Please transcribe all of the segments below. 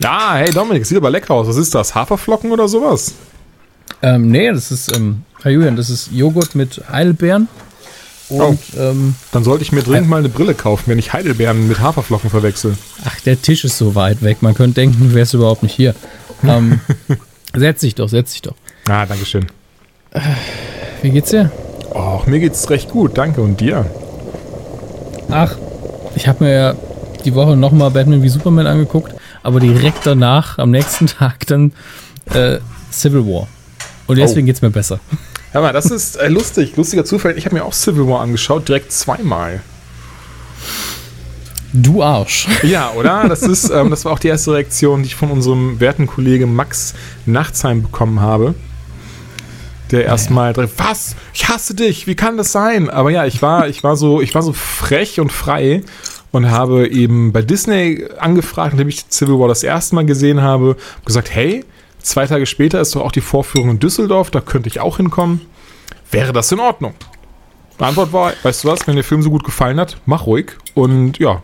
Ja, hey Dominik, sieht aber lecker aus. Was ist das? Haferflocken oder sowas? Ähm, nee, das ist, ähm, Herr Julian, das ist Joghurt mit Heidelbeeren. Und, oh, ähm, dann sollte ich mir dringend mal eine Brille kaufen, wenn ich Heidelbeeren mit Haferflocken verwechsel. Ach, der Tisch ist so weit weg. Man könnte denken, du wärst überhaupt nicht hier. ähm, setz dich doch, setz dich doch. Ah, Dankeschön. Äh, wie geht's dir? Och, mir geht's recht gut, danke. Und dir? Ach, ich habe mir ja die Woche nochmal Batman wie Superman angeguckt, aber direkt danach, am nächsten Tag, dann äh, Civil War. Und deswegen oh. geht's mir besser. Hör mal, das ist äh, lustig, lustiger Zufall. Ich habe mir auch Civil War angeschaut, direkt zweimal. Du Arsch. Ja, oder? Das ist, ähm, das war auch die erste Reaktion, die ich von unserem werten Kollegen Max Nachtsheim bekommen habe. Der erstmal ja. was? Ich hasse dich, wie kann das sein? Aber ja, ich war, ich war so, ich war so frech und frei und habe eben bei Disney angefragt, nachdem ich Civil War das erste Mal gesehen habe, gesagt, hey, Zwei Tage später ist doch auch die Vorführung in Düsseldorf, da könnte ich auch hinkommen. Wäre das in Ordnung? Die Antwort war, weißt du was, wenn der Film so gut gefallen hat, mach ruhig. Und ja,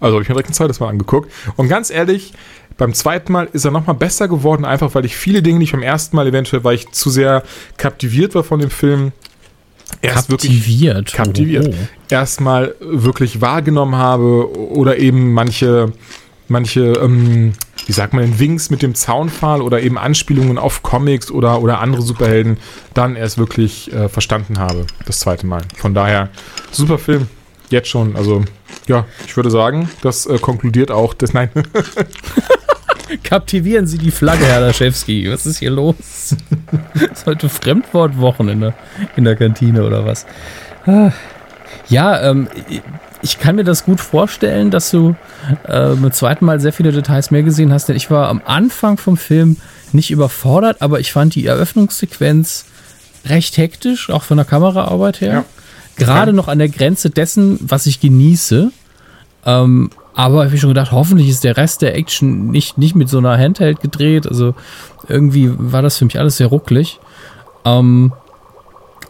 also habe ich mir direkt ein zweites Mal angeguckt. Und ganz ehrlich, beim zweiten Mal ist er nochmal besser geworden, einfach weil ich viele Dinge, die ich beim ersten Mal eventuell, weil ich zu sehr kaptiviert war von dem Film, erst kaptiviert. wirklich kaptiviert. Oh. Erstmal wirklich wahrgenommen habe oder eben manche, manche ähm, wie sagt man Winks mit dem Zaunpfahl oder eben Anspielungen auf Comics oder, oder andere Superhelden dann erst wirklich äh, verstanden habe, das zweite Mal. Von daher, super Film, jetzt schon. Also, ja, ich würde sagen, das äh, konkludiert auch das, nein. Kaptivieren Sie die Flagge, Herr Laschewski. Was ist hier los? ist heute Fremdwortwochen in der, in der Kantine oder was? Ja, ähm, ich kann mir das gut vorstellen, dass du äh, beim zweiten Mal sehr viele Details mehr gesehen hast, denn ich war am Anfang vom Film nicht überfordert, aber ich fand die Eröffnungssequenz recht hektisch, auch von der Kameraarbeit her. Ja. Gerade noch an der Grenze dessen, was ich genieße. Ähm, aber ich habe schon gedacht, hoffentlich ist der Rest der Action nicht, nicht mit so einer Handheld gedreht. Also irgendwie war das für mich alles sehr rucklig. Ähm,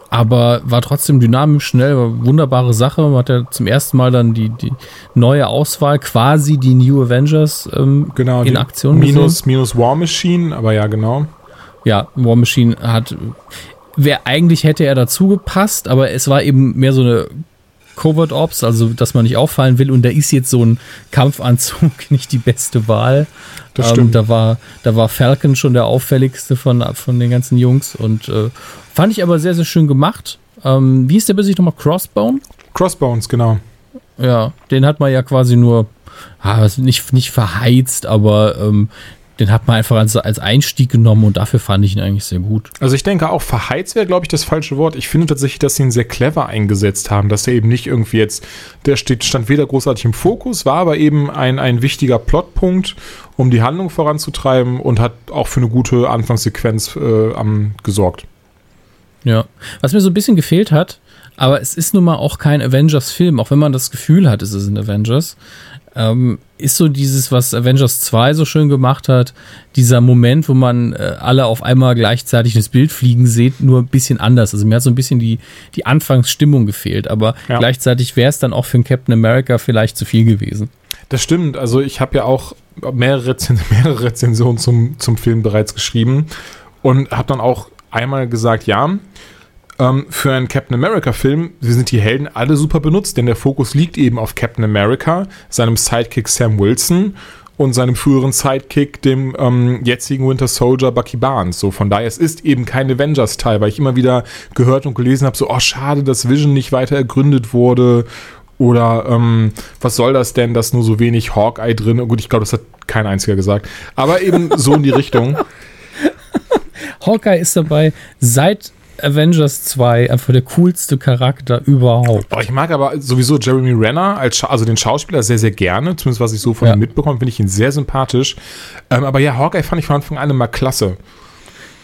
aber war trotzdem dynamisch, schnell, war wunderbare Sache. Man hat ja zum ersten Mal dann die, die neue Auswahl, quasi die New Avengers ähm, genau, in Aktion minus, gesehen. Minus War Machine, aber ja, genau. Ja, War Machine hat, wer eigentlich hätte er dazu gepasst, aber es war eben mehr so eine Covert Ops, also dass man nicht auffallen will und da ist jetzt so ein Kampfanzug nicht die beste Wahl. Das ähm, stimmt. Da war, da war Falcon schon der auffälligste von, von den ganzen Jungs und äh, Fand ich aber sehr, sehr schön gemacht. Ähm, wie ist der Besicht nochmal? Crossbone? Crossbones, genau. Ja, den hat man ja quasi nur, ah, nicht, nicht verheizt, aber ähm, den hat man einfach als, als Einstieg genommen und dafür fand ich ihn eigentlich sehr gut. Also ich denke auch, verheizt wäre, glaube ich, das falsche Wort. Ich finde tatsächlich, dass sie ihn sehr clever eingesetzt haben, dass er eben nicht irgendwie jetzt, der steht, stand weder großartig im Fokus, war aber eben ein, ein wichtiger Plotpunkt, um die Handlung voranzutreiben und hat auch für eine gute Anfangssequenz äh, am, gesorgt. Ja. Was mir so ein bisschen gefehlt hat, aber es ist nun mal auch kein Avengers-Film, auch wenn man das Gefühl hat, es ist ein Avengers, ähm, ist so dieses, was Avengers 2 so schön gemacht hat, dieser Moment, wo man äh, alle auf einmal gleichzeitig das Bild fliegen sieht, nur ein bisschen anders. Also mir hat so ein bisschen die, die Anfangsstimmung gefehlt, aber ja. gleichzeitig wäre es dann auch für einen Captain America vielleicht zu viel gewesen. Das stimmt, also ich habe ja auch mehrere, Rezen mehrere Rezensionen zum, zum Film bereits geschrieben und habe dann auch einmal gesagt, ja, ähm, für einen Captain America-Film sind die Helden alle super benutzt, denn der Fokus liegt eben auf Captain America, seinem Sidekick Sam Wilson und seinem früheren Sidekick, dem ähm, jetzigen Winter Soldier Bucky Barnes. So, von daher, es ist eben kein Avengers-Teil, weil ich immer wieder gehört und gelesen habe, so, oh, schade, dass Vision nicht weiter ergründet wurde. Oder ähm, was soll das denn, dass nur so wenig Hawkeye drin? Gut, ich glaube, das hat kein einziger gesagt. Aber eben so in die Richtung. Hawkeye ist dabei seit Avengers 2 einfach der coolste Charakter überhaupt. Oh, ich mag aber sowieso Jeremy Renner, als also den Schauspieler, sehr, sehr gerne. Zumindest was ich so von ja. ihm mitbekomme, finde ich ihn sehr sympathisch. Ähm, aber ja, Hawkeye fand ich von Anfang an immer klasse.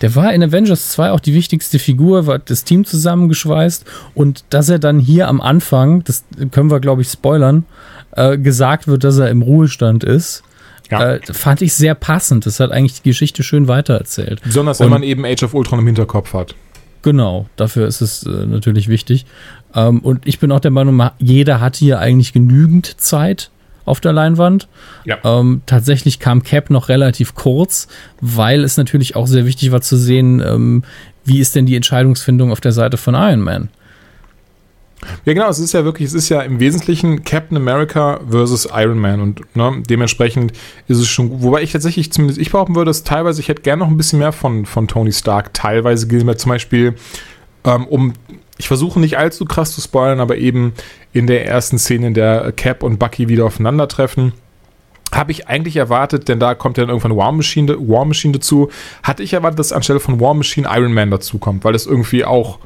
Der war in Avengers 2 auch die wichtigste Figur, war das Team zusammengeschweißt und dass er dann hier am Anfang, das können wir glaube ich spoilern, äh, gesagt wird, dass er im Ruhestand ist ja. Äh, fand ich sehr passend. Das hat eigentlich die Geschichte schön weitererzählt. Besonders wenn man eben Age of Ultron im Hinterkopf hat. Genau, dafür ist es äh, natürlich wichtig. Ähm, und ich bin auch der Meinung, jeder hat hier eigentlich genügend Zeit. auf der Leinwand. Ja. Ähm, tatsächlich kam Cap noch relativ kurz, weil es natürlich auch sehr wichtig war zu sehen, ähm, wie ist denn die Entscheidungsfindung auf der Seite von Iron Man. Ja, genau, es ist ja wirklich, es ist ja im Wesentlichen Captain America versus Iron Man und ne, dementsprechend ist es schon, wobei ich tatsächlich, zumindest ich behaupten würde, dass teilweise, ich hätte gerne noch ein bisschen mehr von, von Tony Stark teilweise gesehen, zum Beispiel, ähm, um, ich versuche nicht allzu krass zu spoilern, aber eben in der ersten Szene, in der Cap und Bucky wieder aufeinandertreffen, habe ich eigentlich erwartet, denn da kommt ja dann irgendwann War Machine, War Machine dazu, hatte ich erwartet, dass anstelle von War Machine Iron Man dazu kommt, weil das irgendwie auch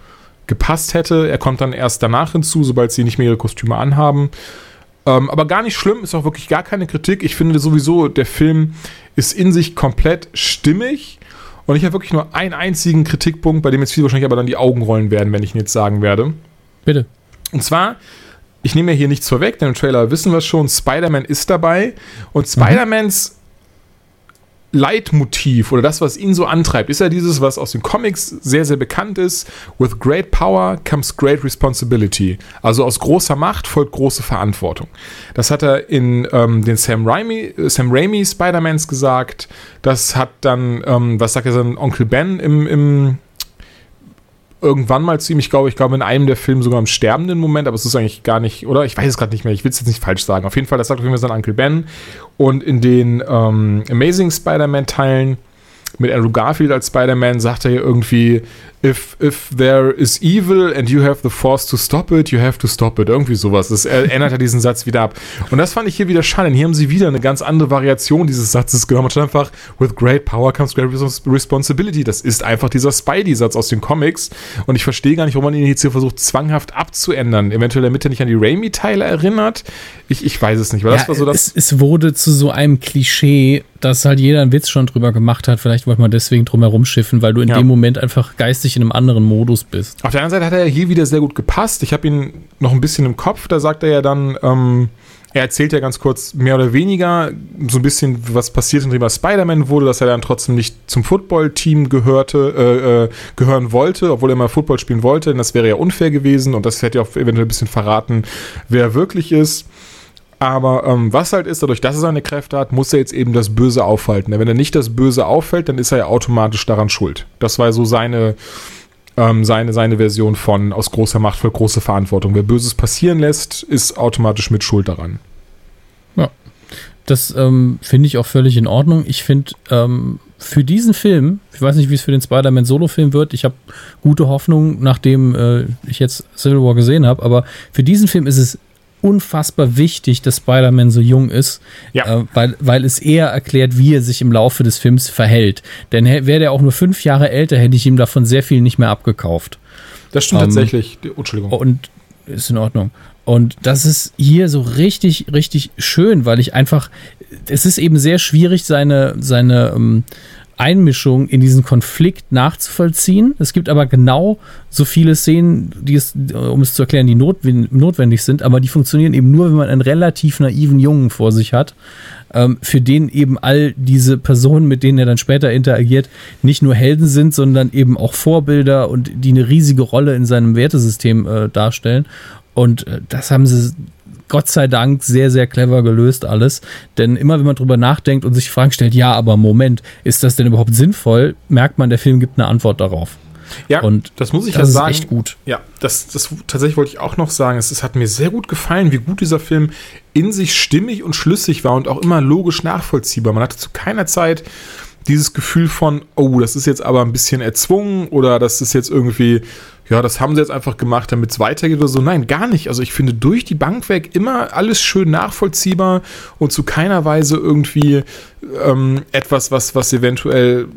gepasst hätte. Er kommt dann erst danach hinzu, sobald sie nicht mehr ihre Kostüme anhaben. Ähm, aber gar nicht schlimm, ist auch wirklich gar keine Kritik. Ich finde sowieso, der Film ist in sich komplett stimmig. Und ich habe wirklich nur einen einzigen Kritikpunkt, bei dem jetzt viele wahrscheinlich aber dann die Augen rollen werden, wenn ich ihn jetzt sagen werde. Bitte. Und zwar, ich nehme ja hier nichts vorweg, denn im Trailer wissen wir schon, Spider-Man ist dabei. Und Spider-Mans Leitmotiv oder das, was ihn so antreibt, ist ja dieses, was aus den Comics sehr, sehr bekannt ist. With great power comes great responsibility. Also aus großer Macht folgt große Verantwortung. Das hat er in ähm, den Sam Raimi, Sam Raimi Spider-Mans gesagt. Das hat dann, ähm, was sagt er sein Onkel Ben im, im irgendwann mal ziemlich, glaube ich, glaube in einem der Filme sogar im sterbenden Moment, aber es ist eigentlich gar nicht, oder? Ich weiß es gerade nicht mehr, ich will es jetzt nicht falsch sagen. Auf jeden Fall, das sagt auf jeden Fall sein Uncle Ben. Und in den ähm, Amazing Spider-Man-Teilen mit Andrew Garfield als Spider-Man sagt er ja irgendwie, if, if there is evil and you have the force to stop it, you have to stop it. Irgendwie sowas. Das ändert ja diesen Satz wieder ab. Und das fand ich hier wieder schade. Hier haben sie wieder eine ganz andere Variation dieses Satzes genommen. Und einfach, with great power comes great responsibility. Das ist einfach dieser Spidey-Satz aus den Comics. Und ich verstehe gar nicht, warum man ihn jetzt hier versucht, zwanghaft abzuändern. Eventuell, damit er nicht an die Raimi-Teile erinnert. Ich, ich weiß es nicht. Weil Ja, das war so das. es, es wurde zu so einem Klischee, dass halt jeder einen Witz schon drüber gemacht hat. Vielleicht wollte man deswegen drum herum schiffen, weil du in Ja. dem Moment einfach geistig in einem anderen Modus bist. Auf der anderen Seite hat er ja hier wieder sehr gut gepasst. Ich habe ihn noch ein bisschen im Kopf. Da sagt er ja dann, ähm, er erzählt ja ganz kurz mehr oder weniger so ein bisschen, was passiert, indem er Spider-Man wurde, dass er dann trotzdem nicht zum Football-Team gehörte, äh, äh, gehören wollte, obwohl er mal Football spielen wollte. Denn das wäre ja unfair gewesen und das hätte ja auch eventuell ein bisschen verraten, wer er wirklich ist. Aber ähm, was halt ist, dadurch, dass er seine Kräfte hat, muss er jetzt eben das Böse aufhalten. Wenn er nicht das Böse auffällt, dann ist er ja automatisch daran schuld. Das war so seine, ähm, seine, seine Version von aus großer Macht für große Verantwortung. Wer Böses passieren lässt, ist automatisch mit Schuld daran. Das ähm, finde ich auch völlig in Ordnung. Ich finde, ähm, für diesen Film, ich weiß nicht, wie es für den Spider-Man Solo-Film wird, ich habe gute Hoffnung, nachdem äh, ich jetzt Civil War gesehen habe, aber für diesen Film ist es unfassbar wichtig, dass Spider-Man so jung ist, Ja. äh, weil, weil es eher erklärt, wie er sich im Laufe des Films verhält. Denn wäre der auch nur fünf Jahre älter, hätte ich ihm davon sehr viel nicht mehr abgekauft. Das stimmt Ähm, tatsächlich. Entschuldigung. Und ist in Ordnung. Und das ist hier so richtig, richtig schön, weil ich einfach, es ist eben sehr schwierig, seine, seine ähm, Einmischung in diesen Konflikt nachzuvollziehen. Es gibt aber genau so viele Szenen, die es, um es zu erklären, die notwen- notwendig sind, aber die funktionieren eben nur, wenn man einen relativ naiven Jungen vor sich hat, ähm, für den eben all diese Personen, mit denen er dann später interagiert, nicht nur Helden sind, sondern eben auch Vorbilder und die eine riesige Rolle in seinem Wertesystem äh, darstellen. Und äh, das haben sie Gott sei Dank sehr, sehr clever gelöst alles. Denn immer wenn man drüber nachdenkt und sich die Frage stellt, ja, aber Moment, ist das denn überhaupt sinnvoll, merkt man, der Film gibt eine Antwort darauf. ja, Und das muss ich das ja ist sagen. echt gut. Ja, das, das tatsächlich wollte ich auch noch sagen. Es, es hat mir sehr gut gefallen, wie gut dieser Film in sich stimmig und schlüssig war und auch immer logisch nachvollziehbar. Man hatte zu keiner Zeit dieses Gefühl von, oh, das ist jetzt aber ein bisschen erzwungen oder das ist jetzt irgendwie, ja, das haben sie jetzt einfach gemacht, damit es weitergeht oder so. Nein, gar nicht. Also ich finde durch die Bank weg immer alles schön nachvollziehbar und zu keiner Weise irgendwie ähm, etwas, was, was eventuell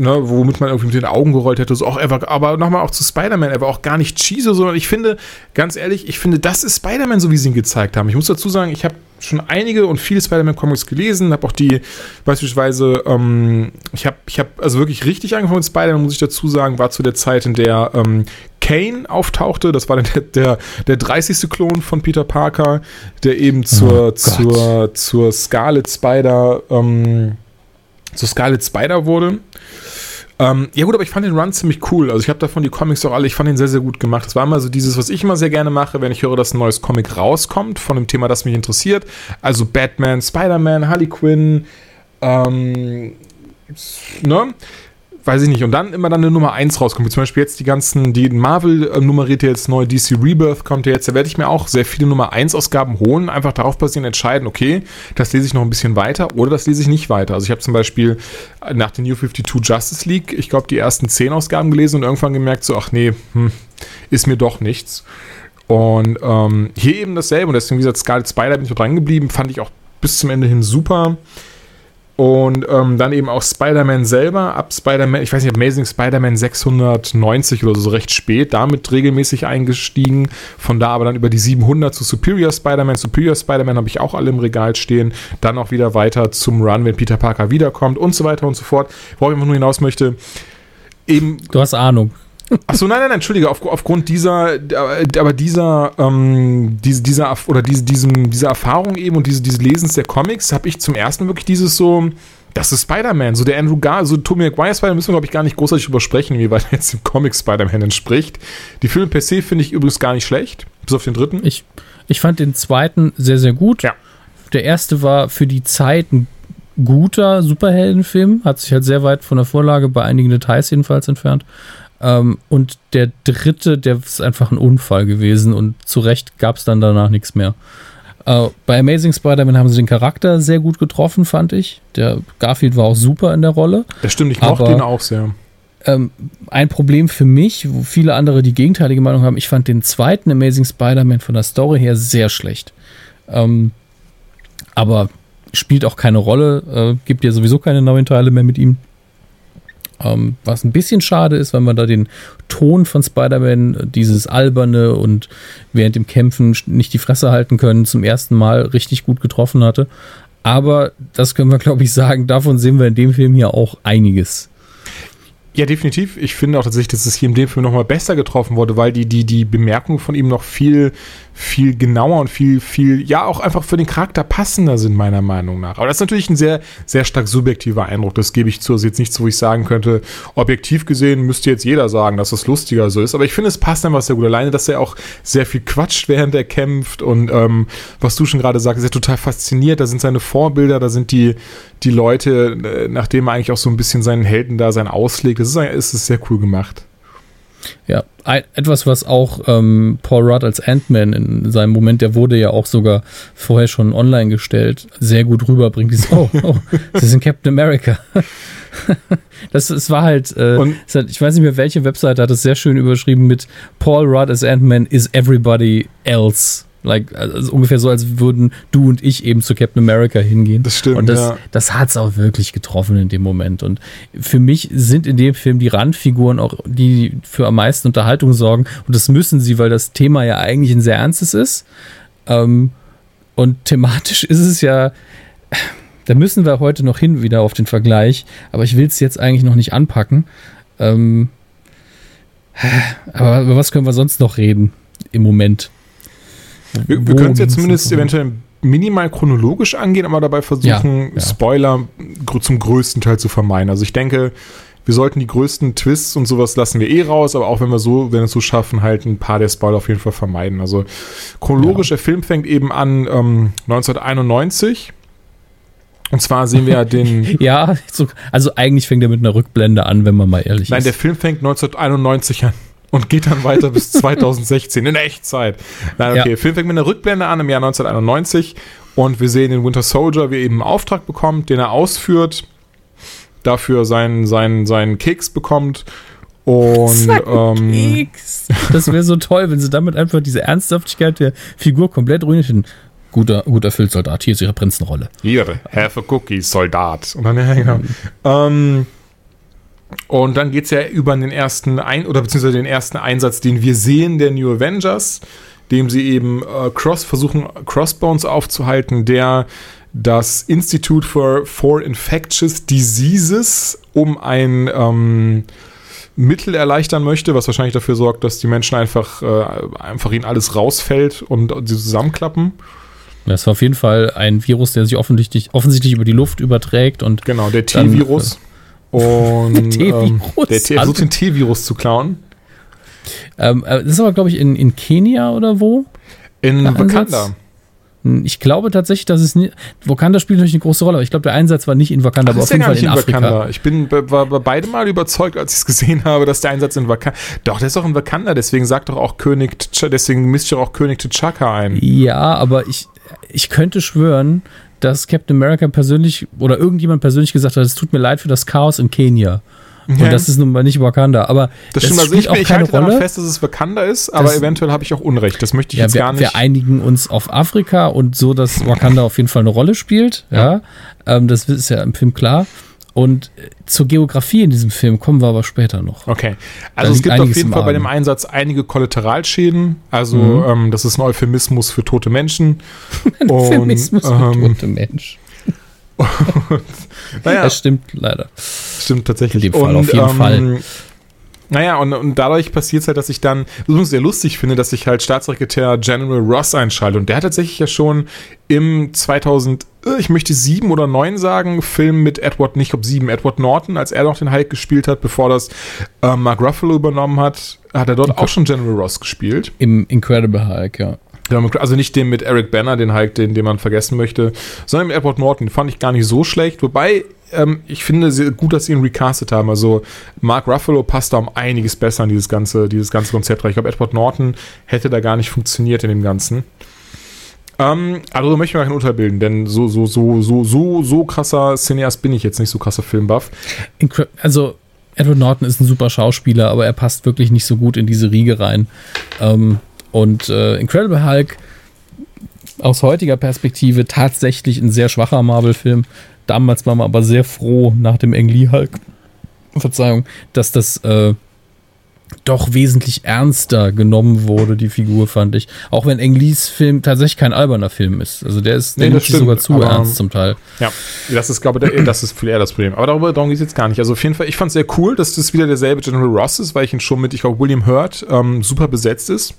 ne, womit man irgendwie mit den Augen gerollt hätte. So, auch er war, aber nochmal auch zu Spider-Man, er war auch gar nicht cheesy, sondern ich finde, ganz ehrlich, ich finde, das ist Spider-Man, so wie sie ihn gezeigt haben. Ich muss dazu sagen, ich habe schon einige und viele Spider-Man-Comics gelesen, habe auch die, beispielsweise, ähm, ich habe, ich habe also wirklich richtig angefangen mit Spider-Man, muss ich dazu sagen, war zu der Zeit, in der ähm, Kane auftauchte. Das war dann der, der, der 30. Klon von Peter Parker, der eben zur, Gott. zur, zur Scarlet Spider, ähm, zur Scarlet Spider wurde. Ähm, ja gut, aber ich fand den Run ziemlich cool. Also ich habe davon die Comics auch alle, ich fand den sehr, sehr gut gemacht. Das war immer so dieses, was ich immer sehr gerne mache, wenn ich höre, dass ein neues Comic rauskommt von dem Thema, das mich interessiert. Also Batman, Spider-Man, Harley Quinn, ähm, ne? Weiß ich nicht, und dann immer dann eine Nummer 1 rauskommt, wie zum Beispiel jetzt die ganzen, die Marvel nummeriert jetzt neu, DC Rebirth kommt jetzt, da werde ich mir auch sehr viele Nummer 1 Ausgaben holen, einfach darauf basierend entscheiden, okay, das lese ich noch ein bisschen weiter oder das lese ich nicht weiter. Also ich habe zum Beispiel nach den New 52 Justice League, ich glaube, die ersten 10 Ausgaben gelesen und irgendwann gemerkt, so, ach nee, hm, ist mir doch nichts. Und ähm, hier eben dasselbe und deswegen, wie gesagt, Scarlet Spider bin ich dran geblieben, fand ich auch bis zum Ende hin super. Und ähm, dann eben auch Spider-Man selber, ab Spider-Man, ich weiß nicht, Amazing Spider-Man 690 oder so, so recht spät, damit regelmäßig eingestiegen. Von da aber dann über die 700 zu Superior Spider-Man. Superior Spider-Man habe ich auch alle im Regal stehen. Dann auch wieder weiter zum Run, wenn Peter Parker wiederkommt und so weiter und so fort. Worauf ich einfach nur hinaus möchte, eben. Du hast Ahnung. Achso, nein, nein, nein, Entschuldige, auf, aufgrund dieser, aber dieser, ähm, diese, dieser, oder diese, diesem, dieser Erfahrung eben und diese, diese Lesens der Comics habe ich zum ersten wirklich dieses so, das ist Spider-Man, so der Andrew Gar, so Tommy McGuire Spider-Man müssen wir, glaube ich, gar nicht großartig übersprechen, wie weit er jetzt dem Comic Spider-Man entspricht. Die Filme per se finde ich übrigens gar nicht schlecht, bis auf den dritten. Ich, ich fand den zweiten sehr, sehr gut. Ja. Der erste war für die Zeit ein guter Superheldenfilm, hat sich halt sehr weit von der Vorlage bei einigen Details jedenfalls entfernt. Ähm, und der dritte, der ist einfach ein Unfall gewesen und zu Recht gab es dann danach nichts mehr. Äh, bei Amazing Spider-Man haben sie den Charakter sehr gut getroffen, fand ich. Der Garfield war auch super in der Rolle. Das stimmt, ich mochte ihn auch sehr. Ähm, ein Problem für mich, wo viele andere die gegenteilige Meinung haben, ich fand den zweiten Amazing Spider-Man von der Story her sehr schlecht. Ähm, aber spielt auch keine Rolle, äh, gibt ja sowieso keine neuen Teile mehr mit ihm. Ähm, was ein bisschen schade ist, weil man da den Ton von Spider-Man, dieses alberne und während dem Kämpfen nicht die Fresse halten können, zum ersten Mal richtig gut getroffen hatte. Aber das können wir, glaube ich, sagen, davon sehen wir in dem Film hier auch einiges. Ja, definitiv. Ich finde auch tatsächlich, dass es hier in dem Film nochmal besser getroffen wurde, weil die, die, die Bemerkungen von ihm noch viel, viel genauer und viel, viel, ja, auch einfach für den Charakter passender sind, meiner Meinung nach. Aber das ist natürlich ein sehr, sehr stark subjektiver Eindruck. Das gebe ich zu. Das ist jetzt nichts, wo ich sagen könnte, objektiv gesehen müsste jetzt jeder sagen, dass das lustiger so ist. Aber ich finde, es passt einfach sehr gut. Alleine, dass er auch sehr viel quatscht, während er kämpft. Und ähm, was du schon gerade sagst, ist er total fasziniert. Da sind seine Vorbilder, da sind die, die Leute, äh, nachdem er eigentlich auch so ein bisschen seinen Helden da sein auslegt. Das ist, ist, ist sehr cool gemacht. Ja, ein, etwas, was auch ähm, Paul Rudd als Ant-Man in seinem Moment, der wurde ja auch sogar vorher schon online gestellt, sehr gut rüberbringt. Dieses, oh, oh, Sie sind Captain America. das, es war halt, äh, hat, ich weiß nicht mehr, welche Webseite hat es sehr schön überschrieben mit Paul Rudd as Ant-Man is everybody else. Like, also ungefähr so, als würden du und ich eben zu Captain America hingehen. Das stimmt. Und das, ja. das hat es auch wirklich getroffen in dem Moment. Und für mich sind in dem Film die Randfiguren auch die für am meisten Unterhaltung sorgen. Und das müssen sie, weil das Thema ja eigentlich ein sehr ernstes ist. Ähm, und thematisch ist es ja, da müssen wir heute noch hin wieder auf den Vergleich. Aber ich will es jetzt eigentlich noch nicht anpacken. Ähm, aber über was können wir sonst noch reden im Moment? Wir, wir können es jetzt zumindest eventuell minimal chronologisch angehen, aber dabei versuchen, ja, ja. Spoiler zum größten Teil zu vermeiden. Also ich denke, wir sollten die größten Twists und sowas lassen wir eh raus, aber auch wenn wir so, wenn wir es so schaffen, halt ein paar der Spoiler auf jeden Fall vermeiden. Also chronologisch, ja. der Film fängt eben an ähm, 1991. Und zwar sehen wir ja den. ja, also eigentlich fängt er mit einer Rückblende an, wenn man mal ehrlich Nein, ist. Nein, der Film fängt 1991 an und geht dann weiter bis 2016 in Echtzeit. Nein, okay, ja. Film fängt mit einer Rückblende an im Jahr 1991 und wir sehen den Winter Soldier, wie er eben einen Auftrag bekommt, den er ausführt, dafür seinen, seinen, seinen Keks bekommt und ähm, Keks. Das wäre so toll, wenn sie damit einfach diese Ernsthaftigkeit der Figur komplett ruinieren. Guter, gut erfüllt Soldat, hier ist ihre Prinzenrolle. Hier, have a cookie, Soldat. Und dann, ja, genau. Mhm. Ähm, und dann geht es ja über den ersten Ein oder beziehungsweise den ersten Einsatz, den wir sehen, der New Avengers, dem sie eben äh, Cross versuchen, Crossbones aufzuhalten, der das Institute for, for Infectious Diseases um ein ähm, Mittel erleichtern möchte, was wahrscheinlich dafür sorgt, dass die Menschen einfach, äh, einfach ihnen alles rausfällt und sie zusammenklappen. Das war auf jeden Fall ein Virus, der sich offensichtlich, offensichtlich über die Luft überträgt und genau der T-Virus Und ähm, der versucht den T-Virus zu klauen. Ähm, äh, das ist aber, glaube ich, in, in Kenia oder wo? In Wakanda. Hm, ich glaube tatsächlich, dass es nicht. Wakanda spielt natürlich eine große Rolle, aber ich glaube, der Einsatz war nicht in Wakanda, Ach, aber auf jeden Fall in, in Afrika. Wakanda. Ich bin war bei beide Mal überzeugt, als ich es gesehen habe, dass der Einsatz in Wakanda. Doch, der ist doch in Wakanda, deswegen sagt doch auch König, deswegen misst doch auch König T'Chaka ein. Ja, aber ich, ich könnte schwören, dass Captain America persönlich oder irgendjemand persönlich gesagt hat, es tut mir leid für das Chaos in Kenia. Ja. Und das ist nun mal nicht Wakanda. Aber das, das stimmt, also ich, auch ich keine halte Rolle. fest, dass es Wakanda ist, aber das, eventuell habe ich auch Unrecht. Das möchte ich ja, jetzt wir, gar nicht. Wir einigen uns auf Afrika und so, dass Wakanda auf jeden Fall eine Rolle spielt. Ja, ja. Ähm, das ist ja im Film klar. Und äh, zur Geografie in diesem Film kommen wir aber später noch. Okay. Also es gibt auf jeden Fall bei dem Einsatz einige Kollateralschäden. Also mhm. ähm, das ist ein Euphemismus für tote Menschen. ein Euphemismus für ähm, tote Menschen. Naja, das stimmt leider. Stimmt tatsächlich. In dem Fall, und, auf jeden ähm, Fall. Naja, und, und dadurch passiert es halt, dass ich dann übrigens sehr lustig finde, dass ich halt Staatssekretär General Ross einschalte. Und der hat tatsächlich ja schon im 2000, äh, ich möchte sieben oder neun sagen, Film mit Edward, nicht ob sieben, Edward Norton, als er noch den Hulk gespielt hat, bevor das äh, Mark Ruffalo übernommen hat, hat er dort Inc auch schon General Ross gespielt. Im Incredible Hulk, ja. Also nicht den mit Eric Banner, den Hulk, den, den man vergessen möchte, sondern mit Edward Norton. Den fand ich gar nicht so schlecht. Wobei, ähm, ich finde sehr gut, dass sie ihn recastet haben. Also Mark Ruffalo passt da um einiges besser in dieses ganze, dieses ganze Konzept rein. Ich glaube, Edward Norton hätte da gar nicht funktioniert in dem Ganzen. Ähm, also möchte ich mir kein Urteil bilden, denn so, so, so, so, so, so krasser Cineast bin ich jetzt nicht, so krasser Filmbuff. Also Edward Norton ist ein super Schauspieler, aber er passt wirklich nicht so gut in diese Riege rein. Ähm, und äh, Incredible Hulk aus heutiger Perspektive tatsächlich ein sehr schwacher Marvel-Film. Damals war man aber sehr froh nach dem Ang Lee Hulk, Verzeihung, dass das äh, doch wesentlich ernster genommen wurde, die Figur, fand ich. Auch wenn Ang Lees Film tatsächlich kein alberner Film ist. Also der ist, nee, sich sogar zu ernst zum Teil. Ja, das ist, glaube ich, das ist viel eher das Problem. Aber darüber darum geht es jetzt gar nicht. Also auf jeden Fall, ich fand es sehr cool, dass das wieder derselbe General Ross ist, weil ich ihn schon mit, ich glaube, William Hurt ähm, super besetzt ist.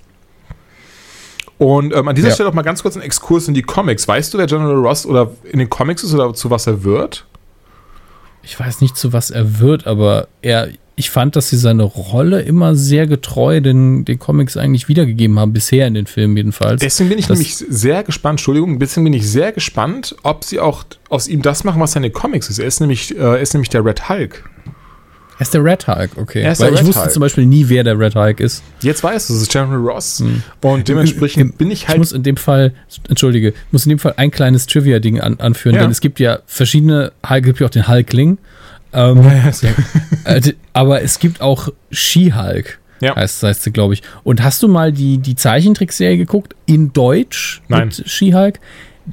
Und ähm, an dieser ja. Stelle auch mal ganz kurz ein Exkurs in die Comics. Weißt du, wer General Ross oder in den Comics ist oder zu was er wird? Ich weiß nicht, zu was er wird, aber er, ich fand, dass sie seine Rolle immer sehr getreu den, den Comics eigentlich wiedergegeben haben, bisher in den Filmen jedenfalls. Deswegen bin ich das nämlich sehr gespannt, Entschuldigung, deswegen bin ich sehr gespannt, ob sie auch aus ihm das machen, was seine Comics ist. Er ist nämlich, äh, er ist nämlich der Red Hulk. Er ist der Red Hulk, okay. Er ist Weil ich Red wusste Hulk. zum Beispiel nie, wer der Red Hulk ist. Jetzt weißt du, es ist General Ross. Hm. Und dementsprechend bin ich halt. Ich muss in dem Fall, entschuldige, muss in dem Fall ein kleines Trivia-Ding an, anführen, ja. denn es gibt ja verschiedene Hulk, es gibt ja auch den Hulkling. Ähm, äh, aber es gibt auch She-Hulk. Ja. Heißt, heißt sie, glaube ich. Und hast du mal die, die Zeichentrickserie geguckt in Deutsch Nein. mit She-Hulk?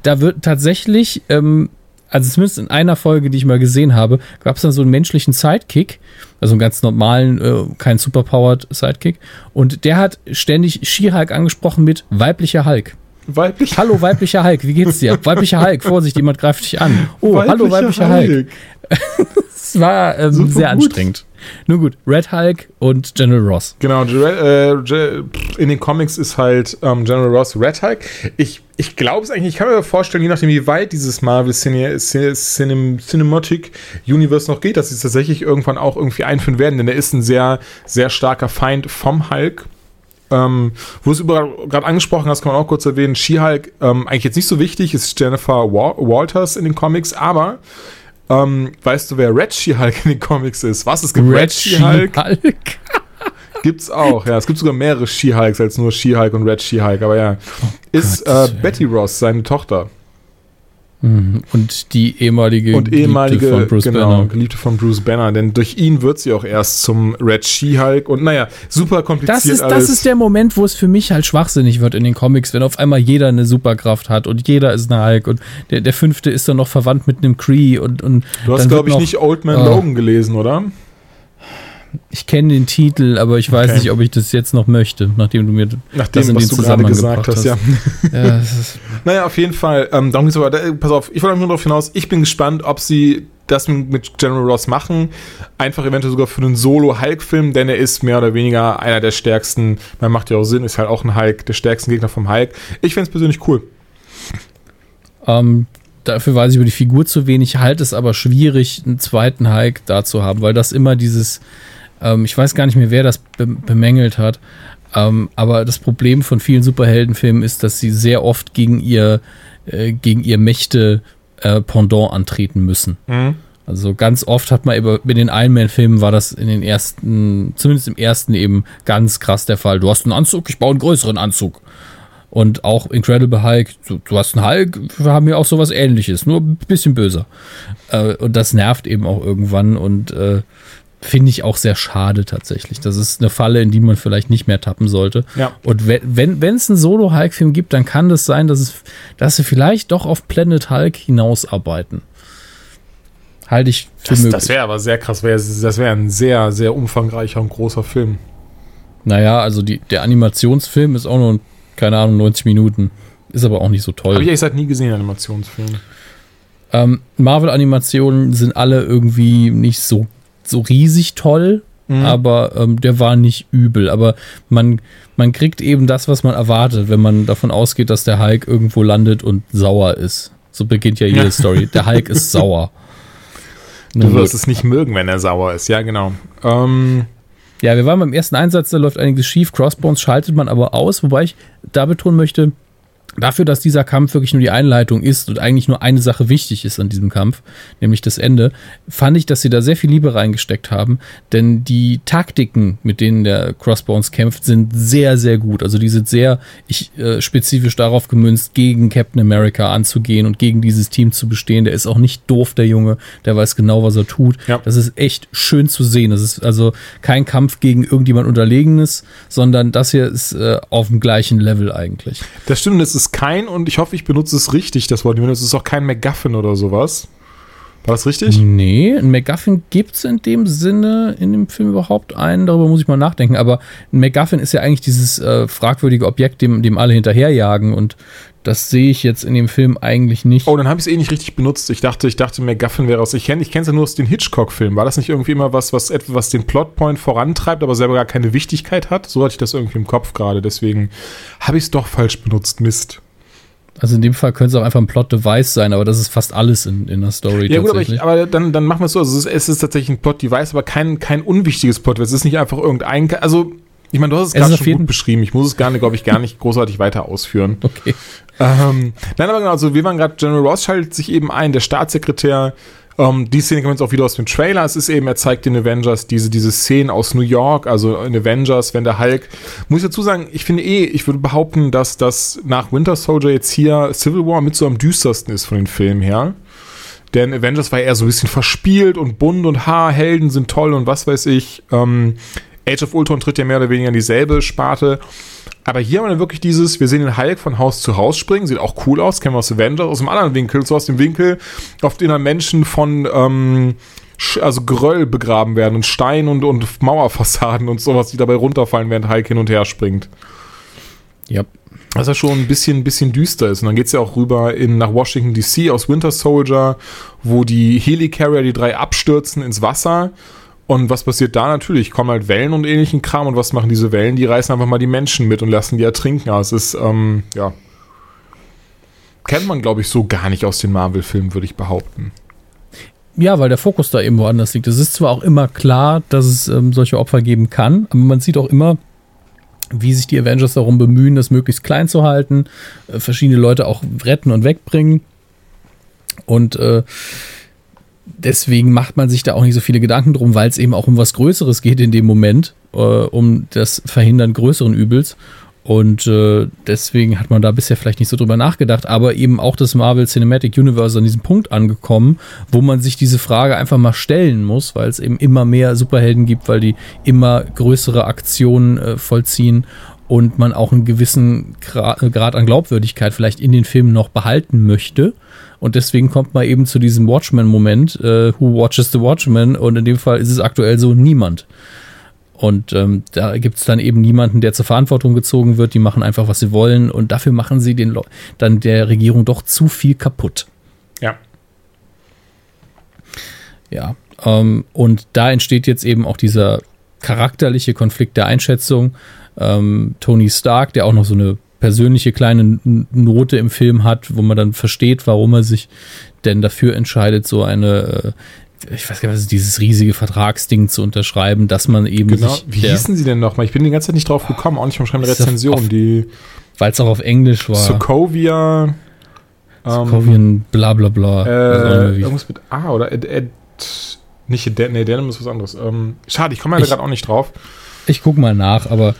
Da wird tatsächlich ähm, also zumindest in einer Folge, die ich mal gesehen habe, gab es dann so einen menschlichen Sidekick, also einen ganz normalen, äh, kein superpowered Sidekick. Und der hat ständig She-Hulk angesprochen mit weiblicher Hulk. Weiblich? Hallo, weiblicher Hulk, wie geht's dir? weiblicher Hulk, Vorsicht, jemand greift dich an. Oh, weiblicher hallo, weiblicher Hulk. Hulk. Es war ähm, sehr gut. anstrengend. Nur gut, Red Hulk und General Ross. Genau, äh, in den Comics ist halt ähm, General Ross Red Hulk. Ich, ich glaube es eigentlich, ich kann mir vorstellen, je nachdem, wie weit dieses Marvel Cine, Cine, Cinematic Universe noch geht, dass sie es tatsächlich irgendwann auch irgendwie einführen werden, denn er ist ein sehr, sehr starker Feind vom Hulk. Ähm, wo du es gerade angesprochen hast, kann man auch kurz erwähnen, She-Hulk, ähm, eigentlich jetzt nicht so wichtig, ist Jennifer Wa Walters in den Comics, aber ähm, weißt du, wer Red She-Hulk in den Comics ist? Was? Es gibt Red, She-Hulk. She Gibt's auch, ja. Es gibt sogar mehrere She-Hulks als nur She-Hulk und Red She-Hulk, aber ja. Oh ist äh, Betty Ross seine Tochter. Mhm. Und die ehemalige und ehemalige Geliebte von Bruce genau, Banner. Geliebte von Bruce Banner, denn durch ihn wird sie auch erst zum Red She-Hulk und naja, super kompliziert das ist, alles. Das ist der Moment, wo es für mich halt schwachsinnig wird in den Comics, wenn auf einmal jeder eine Superkraft hat und jeder ist eine Hulk und der, der fünfte ist dann noch verwandt mit einem Cree und, und Du hast, glaube ich, noch, nicht Old Man oh. Logan gelesen, oder? Ich kenne den Titel, aber ich weiß okay. nicht, ob ich das jetzt noch möchte, nachdem du mir nachdem, das in was den du Zusammenhang gesagt hast. hast. Ja. ja naja, auf jeden Fall. Ähm, darum geht's aber, äh, pass auf, ich wollte nur darauf hinaus, ich bin gespannt, ob sie das mit General Ross machen. Einfach eventuell sogar für einen Solo-Hulk-Film, denn er ist mehr oder weniger einer der stärksten, man macht ja auch Sinn, ist halt auch ein Hulk, der stärksten Gegner vom Hulk. Ich finde es persönlich cool. Ähm, dafür weiß ich über die Figur zu wenig, halte es aber schwierig, einen zweiten Hulk da zu haben, weil das immer dieses, ähm, ich weiß gar nicht mehr, wer das be bemängelt hat, ähm, aber das Problem von vielen Superheldenfilmen ist, dass sie sehr oft gegen ihr, äh, gegen ihr Mächte äh, Pendant antreten müssen. Mhm. Also ganz oft hat man über, mit den Iron Man-Filmen war das in den ersten, zumindest im ersten eben ganz krass der Fall. Du hast einen Anzug, ich baue einen größeren Anzug. Und auch Incredible Hulk, du, du hast einen Hulk, wir haben ja auch sowas ähnliches, nur ein bisschen böser. Äh, und das nervt eben auch irgendwann und äh, finde ich auch sehr schade tatsächlich. Das ist eine Falle, in die man vielleicht nicht mehr tappen sollte. Ja. Und wenn wenn es einen Solo-Hulk-Film gibt, dann kann das sein, dass es, dass sie vielleicht doch auf Planet Hulk hinausarbeiten. Halte ich für das, möglich. Das wäre aber sehr krass. Das wäre ein sehr, sehr umfangreicher und großer Film. Naja, also die, der Animationsfilm ist auch nur keine Ahnung, 90 Minuten. Ist aber auch nicht so toll. Habe ich ehrlich gesagt nie gesehen, Animationsfilme. Ähm, Marvel-Animationen sind alle irgendwie nicht so, so riesig toll, mhm. aber ähm, der war nicht übel. Aber man, man kriegt eben das, was man erwartet, wenn man davon ausgeht, dass der Hulk irgendwo landet und sauer ist. So beginnt ja jede ja. Story. Der Hulk ist sauer. Du wirst es nicht mögen, wenn er sauer ist, ja, genau. Ähm, ja, wir waren beim ersten Einsatz, da läuft einiges schief. Crossbones schaltet man aber aus, wobei ich da betonen möchte, dafür, dass dieser Kampf wirklich nur die Einleitung ist und eigentlich nur eine Sache wichtig ist an diesem Kampf, nämlich das Ende, fand ich, dass sie da sehr viel Liebe reingesteckt haben, denn die Taktiken, mit denen der Crossbones kämpft, sind sehr, sehr gut. Also die sind sehr ich, äh, spezifisch darauf gemünzt, gegen Captain America anzugehen und gegen dieses Team zu bestehen. Der ist auch nicht doof, der Junge, der weiß genau, was er tut. Ja. Das ist echt schön zu sehen. Das ist also kein Kampf gegen irgendjemand Unterlegenes, sondern das hier ist äh, auf dem gleichen Level eigentlich. Das stimmt, das ist kein, und ich hoffe, ich benutze es richtig, das Wort. Es ist auch kein MacGuffin oder sowas. War das richtig? Nee, ein MacGuffin gibt es in dem Sinne in dem Film überhaupt einen, darüber muss ich mal nachdenken. Aber ein MacGuffin ist ja eigentlich dieses äh, fragwürdige Objekt, dem, dem alle hinterherjagen. Und das sehe ich jetzt in dem Film eigentlich nicht. Oh, dann habe ich es eh nicht richtig benutzt. Ich dachte, ich dachte, MacGuffin wäre aus. Ich kenne ich es ja nur aus den Hitchcock-Filmen. War das nicht irgendwie immer was, was etwas, was den Plotpoint vorantreibt, aber selber gar keine Wichtigkeit hat? So hatte ich das irgendwie im Kopf gerade. Deswegen habe ich es doch falsch benutzt. Mist. Also in dem Fall könnte es auch einfach ein Plot-Device sein, aber das ist fast alles in, in der Story. Ja gut, aber, ich, aber, dann, dann machen wir es so. Also es ist, es ist tatsächlich ein Plot-Device, aber kein, kein unwichtiges Plot-Device. Es ist nicht einfach irgendein. Also, ich meine, du hast es, gerade schon gut beschrieben. Ich muss es gerne, glaube ich, gar nicht großartig weiter ausführen. Okay. Ähm, nein, aber genau, also wir waren gerade, General Ross schaltet sich eben ein, der Staatssekretär ähm, die Szene kommt jetzt auch wieder aus dem Trailer. Es ist eben, er zeigt den Avengers diese, diese Szenen aus New York, also in Avengers, wenn der Hulk. Muss ich dazu sagen, ich finde eh, ich würde behaupten, dass das nach Winter Soldier jetzt hier Civil War mit so am düstersten ist von den Filmen her. Denn Avengers war eher so ein bisschen verspielt und bunt und ha, Helden sind toll und was weiß ich. Ähm, Age of Ultron tritt ja mehr oder weniger in dieselbe Sparte. Aber hier haben wir dann wirklich dieses, wir sehen den Hulk von Haus zu Haus springen, sieht auch cool aus, kennen wir aus Avengers, aus dem anderen Winkel, so aus dem Winkel, auf den dann Menschen von, ähm, also Geröll begraben werden und Stein und, und Mauerfassaden und sowas, die dabei runterfallen, während Hulk hin und her springt. Ja. Was ja schon ein bisschen, bisschen düster ist. Und dann geht es ja auch rüber in, nach Washington DC aus Winter Soldier, wo die Helicarrier, die drei abstürzen ins Wasser und was passiert da natürlich? Kommen halt Wellen und ähnlichen Kram. Und was machen diese Wellen? Die reißen einfach mal die Menschen mit und lassen die ertrinken. Also es ist, ähm, ja. Kennt man, glaube ich, so gar nicht aus den Marvel-Filmen, würde ich behaupten. Ja, weil der Fokus da eben woanders liegt. Es ist zwar auch immer klar, dass es ähm, solche Opfer geben kann, aber man sieht auch immer, wie sich die Avengers darum bemühen, das möglichst klein zu halten, äh, verschiedene Leute auch retten und wegbringen. Und äh, deswegen macht man sich da auch nicht so viele Gedanken drum, weil es eben auch um was Größeres geht in dem Moment, äh, um das Verhindern größeren Übels. Und äh, deswegen hat man da bisher vielleicht nicht so drüber nachgedacht, aber eben auch das Marvel Cinematic Universe an diesem Punkt angekommen, wo man sich diese Frage einfach mal stellen muss, weil es eben immer mehr Superhelden gibt, weil die immer größere Aktionen äh, vollziehen und man auch einen gewissen Grad an Glaubwürdigkeit vielleicht in den Filmen noch behalten möchte. Und deswegen kommt man eben zu diesem Watchmen-Moment, äh, Who watches the Watchmen? Und in dem Fall ist es aktuell so niemand. Und ähm, da gibt es dann eben niemanden, der zur Verantwortung gezogen wird. Die machen einfach, was sie wollen. Und dafür machen sie den dann der Regierung doch zu viel kaputt. Ja. Ja. Ähm, und da entsteht jetzt eben auch dieser charakterliche Konflikt der Einschätzung. Ähm, Tony Stark, der auch noch so eine persönliche kleine Note im Film hat, wo man dann versteht, warum er sich denn dafür entscheidet, so eine, äh, ich weiß gar nicht, was ist, dieses riesige Vertragsding zu unterschreiben, dass man eben genau. Wie hießen sie denn nochmal? Ich bin die ganze Zeit nicht drauf gekommen, auch nicht vom Schreiben der Rezension. die weil es auch auf Englisch war. Sokovia. Sokovian, ähm, bla bla bla. Äh, irgendwas mit A oder Ed, Ed nicht Ed, nee, Denim ist was anderes. Ähm, schade, ich komme ja gerade auch nicht drauf. Ich gucke mal nach, aber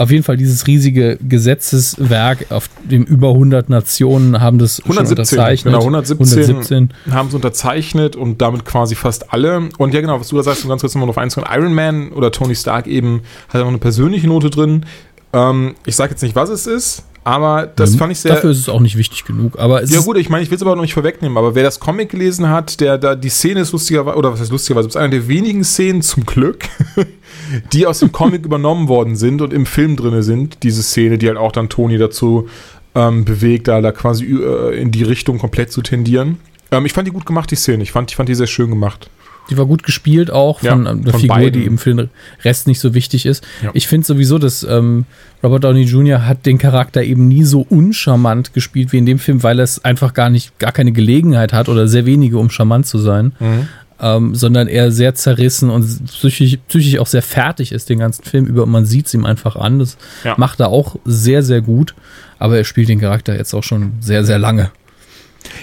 auf jeden Fall dieses riesige Gesetzeswerk, auf dem über 100 Nationen haben das 117, unterzeichnet. Genau, 117, 117, haben es unterzeichnet und damit quasi fast alle. Und ja, genau, was du da sagst, um ganz kurz nochmal auf eins von Iron Man oder Tony Stark eben, hat auch eine persönliche Note drin. Ähm, ich sage jetzt nicht, was es ist, aber das mhm. fand ich sehr. Dafür ist es auch nicht wichtig genug. Aber ja, gut, ich meine, ich will es aber noch nicht vorwegnehmen. Aber wer das Comic gelesen hat, der da die Szene ist lustigerweise, oder was heißt lustigerweise, es ist eine der wenigen Szenen zum Glück, die aus dem Comic übernommen worden sind und im Film drin sind. Diese Szene, die halt auch dann Tony dazu ähm, bewegt, da, da quasi äh, in die Richtung komplett zu tendieren. Ähm, ich fand die gut gemacht, die Szene. Ich fand, ich fand die sehr schön gemacht. Die war gut gespielt auch von ja, einer Figur, beiden. die eben für den Rest nicht so wichtig ist. Ja. Ich finde sowieso, dass ähm, Robert Downey Jr. hat den Charakter eben nie so uncharmant gespielt wie in dem Film, weil es einfach gar nicht, gar keine Gelegenheit hat oder sehr wenige, um charmant zu sein. Mhm. Ähm, sondern er sehr zerrissen und psychisch, psychisch auch sehr fertig ist den ganzen Film über und man sieht es ihm einfach an. Das ja. macht er auch sehr, sehr gut, aber er spielt den Charakter jetzt auch schon sehr, sehr lange.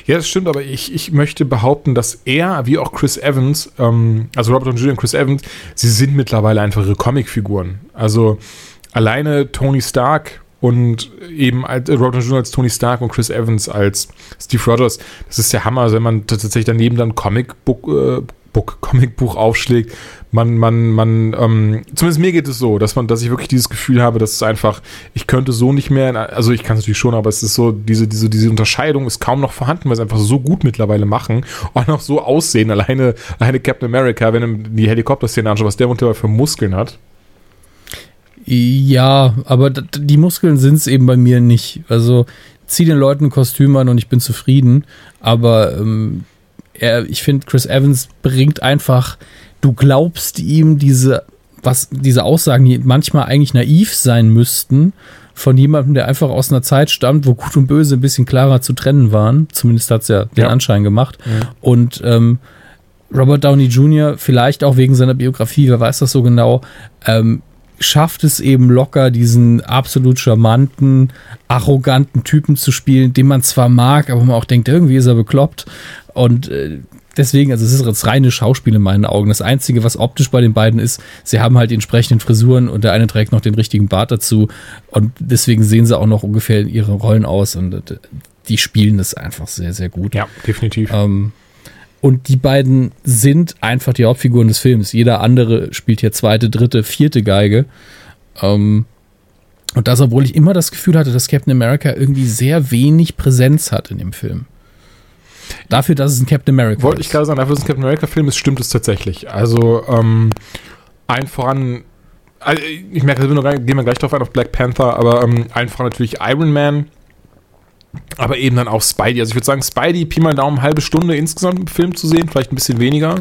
Ja, das stimmt, aber ich, ich möchte behaupten, dass er, wie auch Chris Evans, ähm, also Robert und Julian Chris Evans, sie sind mittlerweile einfach ihre Comicfiguren. Also alleine Tony Stark und eben als, äh, Robert Downey Jr. als Tony Stark und Chris Evans als Steve Rogers, das ist der Hammer, wenn man tatsächlich daneben dann Comicbook, äh, Book, Comicbuch aufschlägt. Man, man, man, ähm, zumindest mir geht es so, dass man, dass ich wirklich dieses Gefühl habe, dass es einfach, ich könnte so nicht mehr, also ich kann es natürlich schon, aber es ist so, diese, diese, diese Unterscheidung ist kaum noch vorhanden, weil sie einfach so gut mittlerweile machen und auch so aussehen. Alleine, alleine Captain America, wenn du die Helikopter-Szene anschaust, was der mittlerweile für Muskeln hat. Ja, aber die Muskeln sind es eben bei mir nicht. Also zieh den Leuten ein Kostüm an und ich bin zufrieden. Aber ähm, er, ich finde, Chris Evans bringt einfach, du glaubst ihm diese, was, diese Aussagen, die manchmal eigentlich naiv sein müssten, von jemandem, der einfach aus einer Zeit stammt, wo Gut und Böse ein bisschen klarer zu trennen waren. Zumindest hat es ja den ja. Anschein gemacht. Ja. Und ähm, Robert Downey Jr., vielleicht auch wegen seiner Biografie, wer weiß das so genau, ähm, schafft es eben locker, diesen absolut charmanten, arroganten Typen zu spielen, den man zwar mag, aber man auch denkt, irgendwie ist er bekloppt. Und äh, deswegen, also es ist das reine Schauspiel in meinen Augen. Das Einzige, was optisch bei den beiden ist, sie haben halt die entsprechenden Frisuren und der eine trägt noch den richtigen Bart dazu. Und deswegen sehen sie auch noch ungefähr in ihre Rollen aus. Und äh, die spielen das einfach sehr, sehr gut. Ja, definitiv. Ähm, und die beiden sind einfach die Hauptfiguren des Films. Jeder andere spielt hier zweite, dritte, vierte Geige. Ähm, und das, obwohl ich immer das Gefühl hatte, dass Captain America irgendwie sehr wenig Präsenz hat in dem Film. Dafür, dass es ein Captain America Wollte ich gerade sagen, dafür, dass es ein Captain America-Film ist, stimmt es tatsächlich. Also, ähm, ein voran, also ich merke, wir gehen wir gleich drauf ein, auf Black Panther, aber ähm, ein voran natürlich Iron Man, aber eben dann auch Spidey. Also ich würde sagen, Spidey, Pi mal Daumen, halbe Stunde insgesamt im Film zu sehen, vielleicht ein bisschen weniger.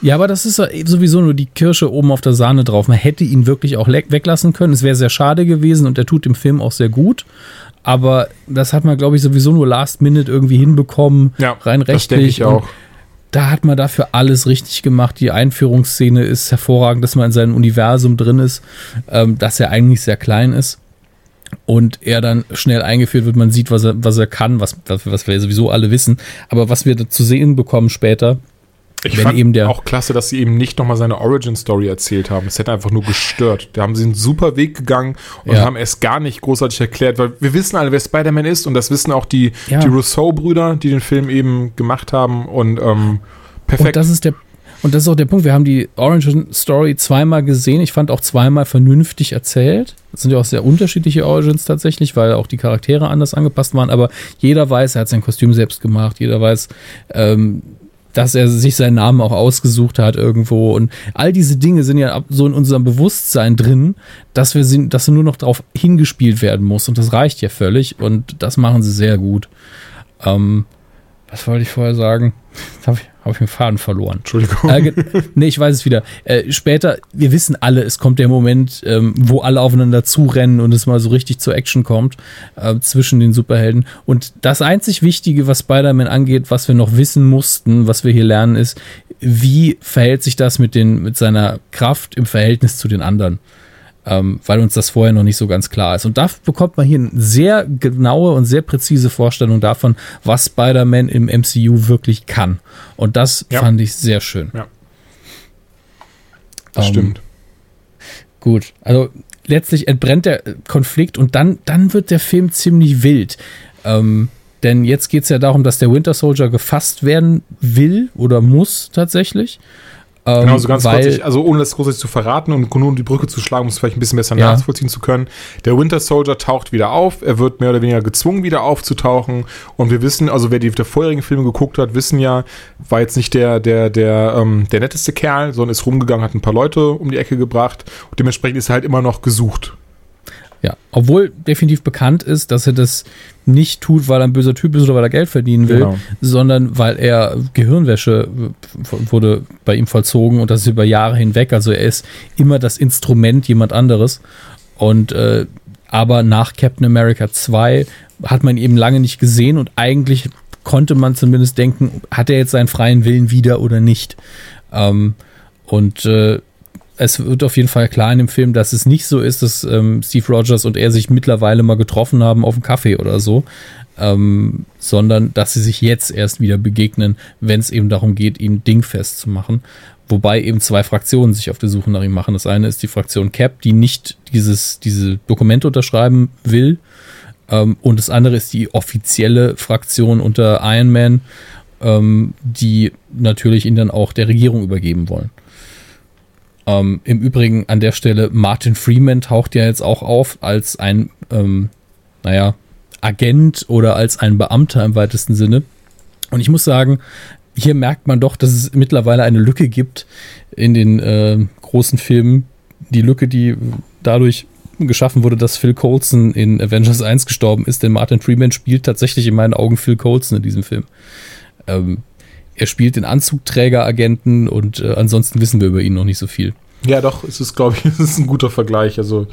Ja, aber das ist sowieso nur die Kirsche oben auf der Sahne drauf. Man hätte ihn wirklich auch weglassen können. Es wäre sehr schade gewesen und er tut im Film auch sehr gut. Aber das hat man, glaube ich, sowieso nur last minute irgendwie hinbekommen. Ja, rein rechtlich. Das ich auch. Da hat man dafür alles richtig gemacht. Die Einführungsszene ist hervorragend, dass man in seinem Universum drin ist, ähm, dass er eigentlich sehr klein ist und er dann schnell eingeführt wird. Man sieht, was er, was er kann, was, was wir sowieso alle wissen. Aber was wir zu sehen bekommen später, ich Wenn fand eben der auch klasse, dass sie eben nicht nochmal seine Origin-Story erzählt haben. Es hätte einfach nur gestört. Da haben sie einen super Weg gegangen und ja. haben es gar nicht großartig erklärt, weil wir wissen alle, wer Spider-Man ist und das wissen auch die, ja. die Rousseau-Brüder, die den Film eben gemacht haben und ähm, perfekt. Und das ist der und das ist auch der Punkt. Wir haben die Origin Story zweimal gesehen. Ich fand auch zweimal vernünftig erzählt. Das sind ja auch sehr unterschiedliche Origins tatsächlich, weil auch die Charaktere anders angepasst waren. Aber jeder weiß, er hat sein Kostüm selbst gemacht. Jeder weiß, ähm, dass er sich seinen Namen auch ausgesucht hat irgendwo. Und all diese Dinge sind ja so in unserem Bewusstsein drin, dass wir sind, dass nur noch darauf hingespielt werden muss. Und das reicht ja völlig. Und das machen sie sehr gut. Ähm, was wollte ich vorher sagen? Habe ich, habe ich mir Faden verloren. Entschuldigung. Äh, nee, ich weiß es wieder. Äh, später, wir wissen alle, es kommt der Moment, ähm, wo alle aufeinander zurennen und es mal so richtig zur Action kommt äh, zwischen den Superhelden. Und das einzig Wichtige, was Spider-Man angeht, was wir noch wissen mussten, was wir hier lernen, ist, wie verhält sich das mit, den, mit seiner Kraft im Verhältnis zu den anderen? Ähm, weil uns das vorher noch nicht so ganz klar ist. Und da bekommt man hier eine sehr genaue und sehr präzise Vorstellung davon, was Spider-Man im MCU wirklich kann. Und das ja. fand ich sehr schön. Ja. Das ähm, stimmt. Gut, also letztlich entbrennt der Konflikt und dann, dann wird der Film ziemlich wild. Ähm, denn jetzt geht es ja darum, dass der Winter Soldier gefasst werden will oder muss tatsächlich. Ähm, genau, so ganz weil, kurz, also ohne das großartig zu verraten und nur um die Brücke zu schlagen, um es vielleicht ein bisschen besser ja. nachvollziehen zu können. Der Winter Soldier taucht wieder auf, er wird mehr oder weniger gezwungen, wieder aufzutauchen. Und wir wissen, also wer die der vorherigen Filme geguckt hat, wissen ja, war jetzt nicht der, der, der, ähm, der netteste Kerl, sondern ist rumgegangen, hat ein paar Leute um die Ecke gebracht und dementsprechend ist er halt immer noch gesucht. Ja, obwohl definitiv bekannt ist, dass er das nicht tut, weil er ein böser Typ ist oder weil er Geld verdienen will, genau. sondern weil er Gehirnwäsche wurde bei ihm vollzogen und das ist über Jahre hinweg. Also er ist immer das Instrument jemand anderes. Und äh, aber nach Captain America 2 hat man ihn eben lange nicht gesehen und eigentlich konnte man zumindest denken, hat er jetzt seinen freien Willen wieder oder nicht. Ähm, und äh, es wird auf jeden Fall klar in dem Film, dass es nicht so ist, dass ähm, Steve Rogers und er sich mittlerweile mal getroffen haben auf einen Kaffee oder so, ähm, sondern dass sie sich jetzt erst wieder begegnen, wenn es eben darum geht, ihn dingfest zu machen. Wobei eben zwei Fraktionen sich auf der Suche nach ihm machen. Das eine ist die Fraktion Cap, die nicht dieses, diese Dokumente unterschreiben will. Ähm, und das andere ist die offizielle Fraktion unter Iron Man, ähm, die natürlich ihn dann auch der Regierung übergeben wollen. Ähm, Im Übrigen an der Stelle, Martin Freeman taucht ja jetzt auch auf als ein, ähm, naja, Agent oder als ein Beamter im weitesten Sinne. Und ich muss sagen, hier merkt man doch, dass es mittlerweile eine Lücke gibt in den äh, großen Filmen. Die Lücke, die dadurch geschaffen wurde, dass Phil Coulson in Avengers 1 gestorben ist, denn Martin Freeman spielt tatsächlich in meinen Augen Phil Coulson in diesem Film. Ähm, er spielt den Anzugträgeragenten und äh, ansonsten wissen wir über ihn noch nicht so viel. Ja, doch, es ist, glaube ich, es ist ein guter Vergleich. Also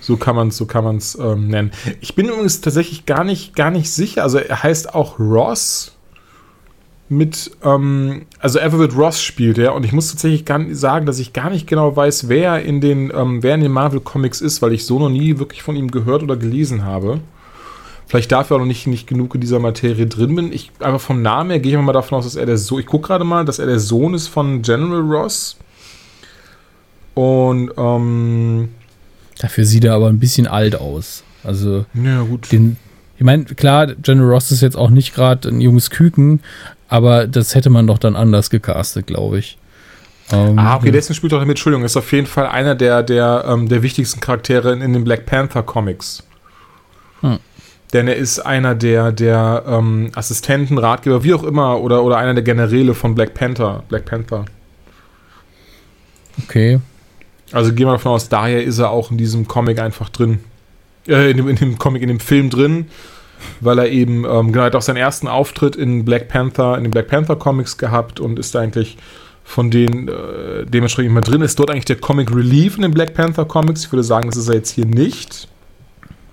so kann man es so ähm, nennen. Ich bin übrigens tatsächlich gar nicht, gar nicht sicher. Also er heißt auch Ross mit, ähm, also Everett Ross spielt er und ich muss tatsächlich gar nicht sagen, dass ich gar nicht genau weiß, wer in den, ähm, wer in den Marvel Comics ist, weil ich so noch nie wirklich von ihm gehört oder gelesen habe vielleicht dafür auch noch nicht, nicht genug in dieser Materie drin bin. Ich, aber vom Namen her gehe ich mal davon aus, dass er der Sohn, ich gucke gerade mal, dass er der Sohn ist von General Ross. Und, ähm, Dafür sieht er aber ein bisschen alt aus. Also, ja, gut. Den, ich meine, klar, General Ross ist jetzt auch nicht gerade ein junges Küken, aber das hätte man doch dann anders gecastet, glaube ich. Ähm, ah, okay, deswegen spielt doch damit, Entschuldigung, ist auf jeden Fall einer der, der, ähm, der wichtigsten Charaktere in, in den Black Panther Comics. Hm denn er ist einer der, der ähm, Assistenten, Ratgeber, wie auch immer, oder, oder einer der Generäle von Black Panther. Black Panther. Okay. Also gehen wir davon aus, daher ist er auch in diesem Comic einfach drin. Äh, in, dem, in dem Comic, in dem Film drin, weil er eben, ähm, genau, hat auch seinen ersten Auftritt in Black Panther, in den Black Panther Comics gehabt und ist eigentlich von denen äh, dementsprechend immer drin. Ist dort eigentlich der Comic Relief in den Black Panther Comics? Ich würde sagen, das ist er jetzt hier nicht.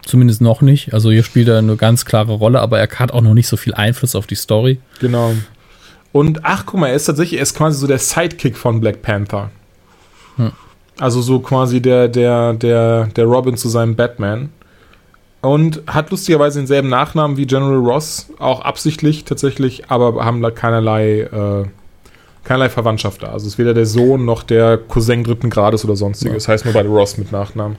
Zumindest noch nicht. Also hier spielt er eine ganz klare Rolle, aber er hat auch noch nicht so viel Einfluss auf die Story. Genau. Und ach, guck mal, er ist tatsächlich, er ist quasi so der Sidekick von Black Panther. Hm. Also so quasi der, der, der, der Robin zu seinem Batman. Und hat lustigerweise denselben Nachnamen wie General Ross, auch absichtlich tatsächlich, aber haben da keinerlei, äh, keinerlei Verwandtschaft da. Also ist weder der Sohn noch der Cousin dritten Grades oder sonstiges. Ja. Das heißt nur bei Ross mit Nachnamen.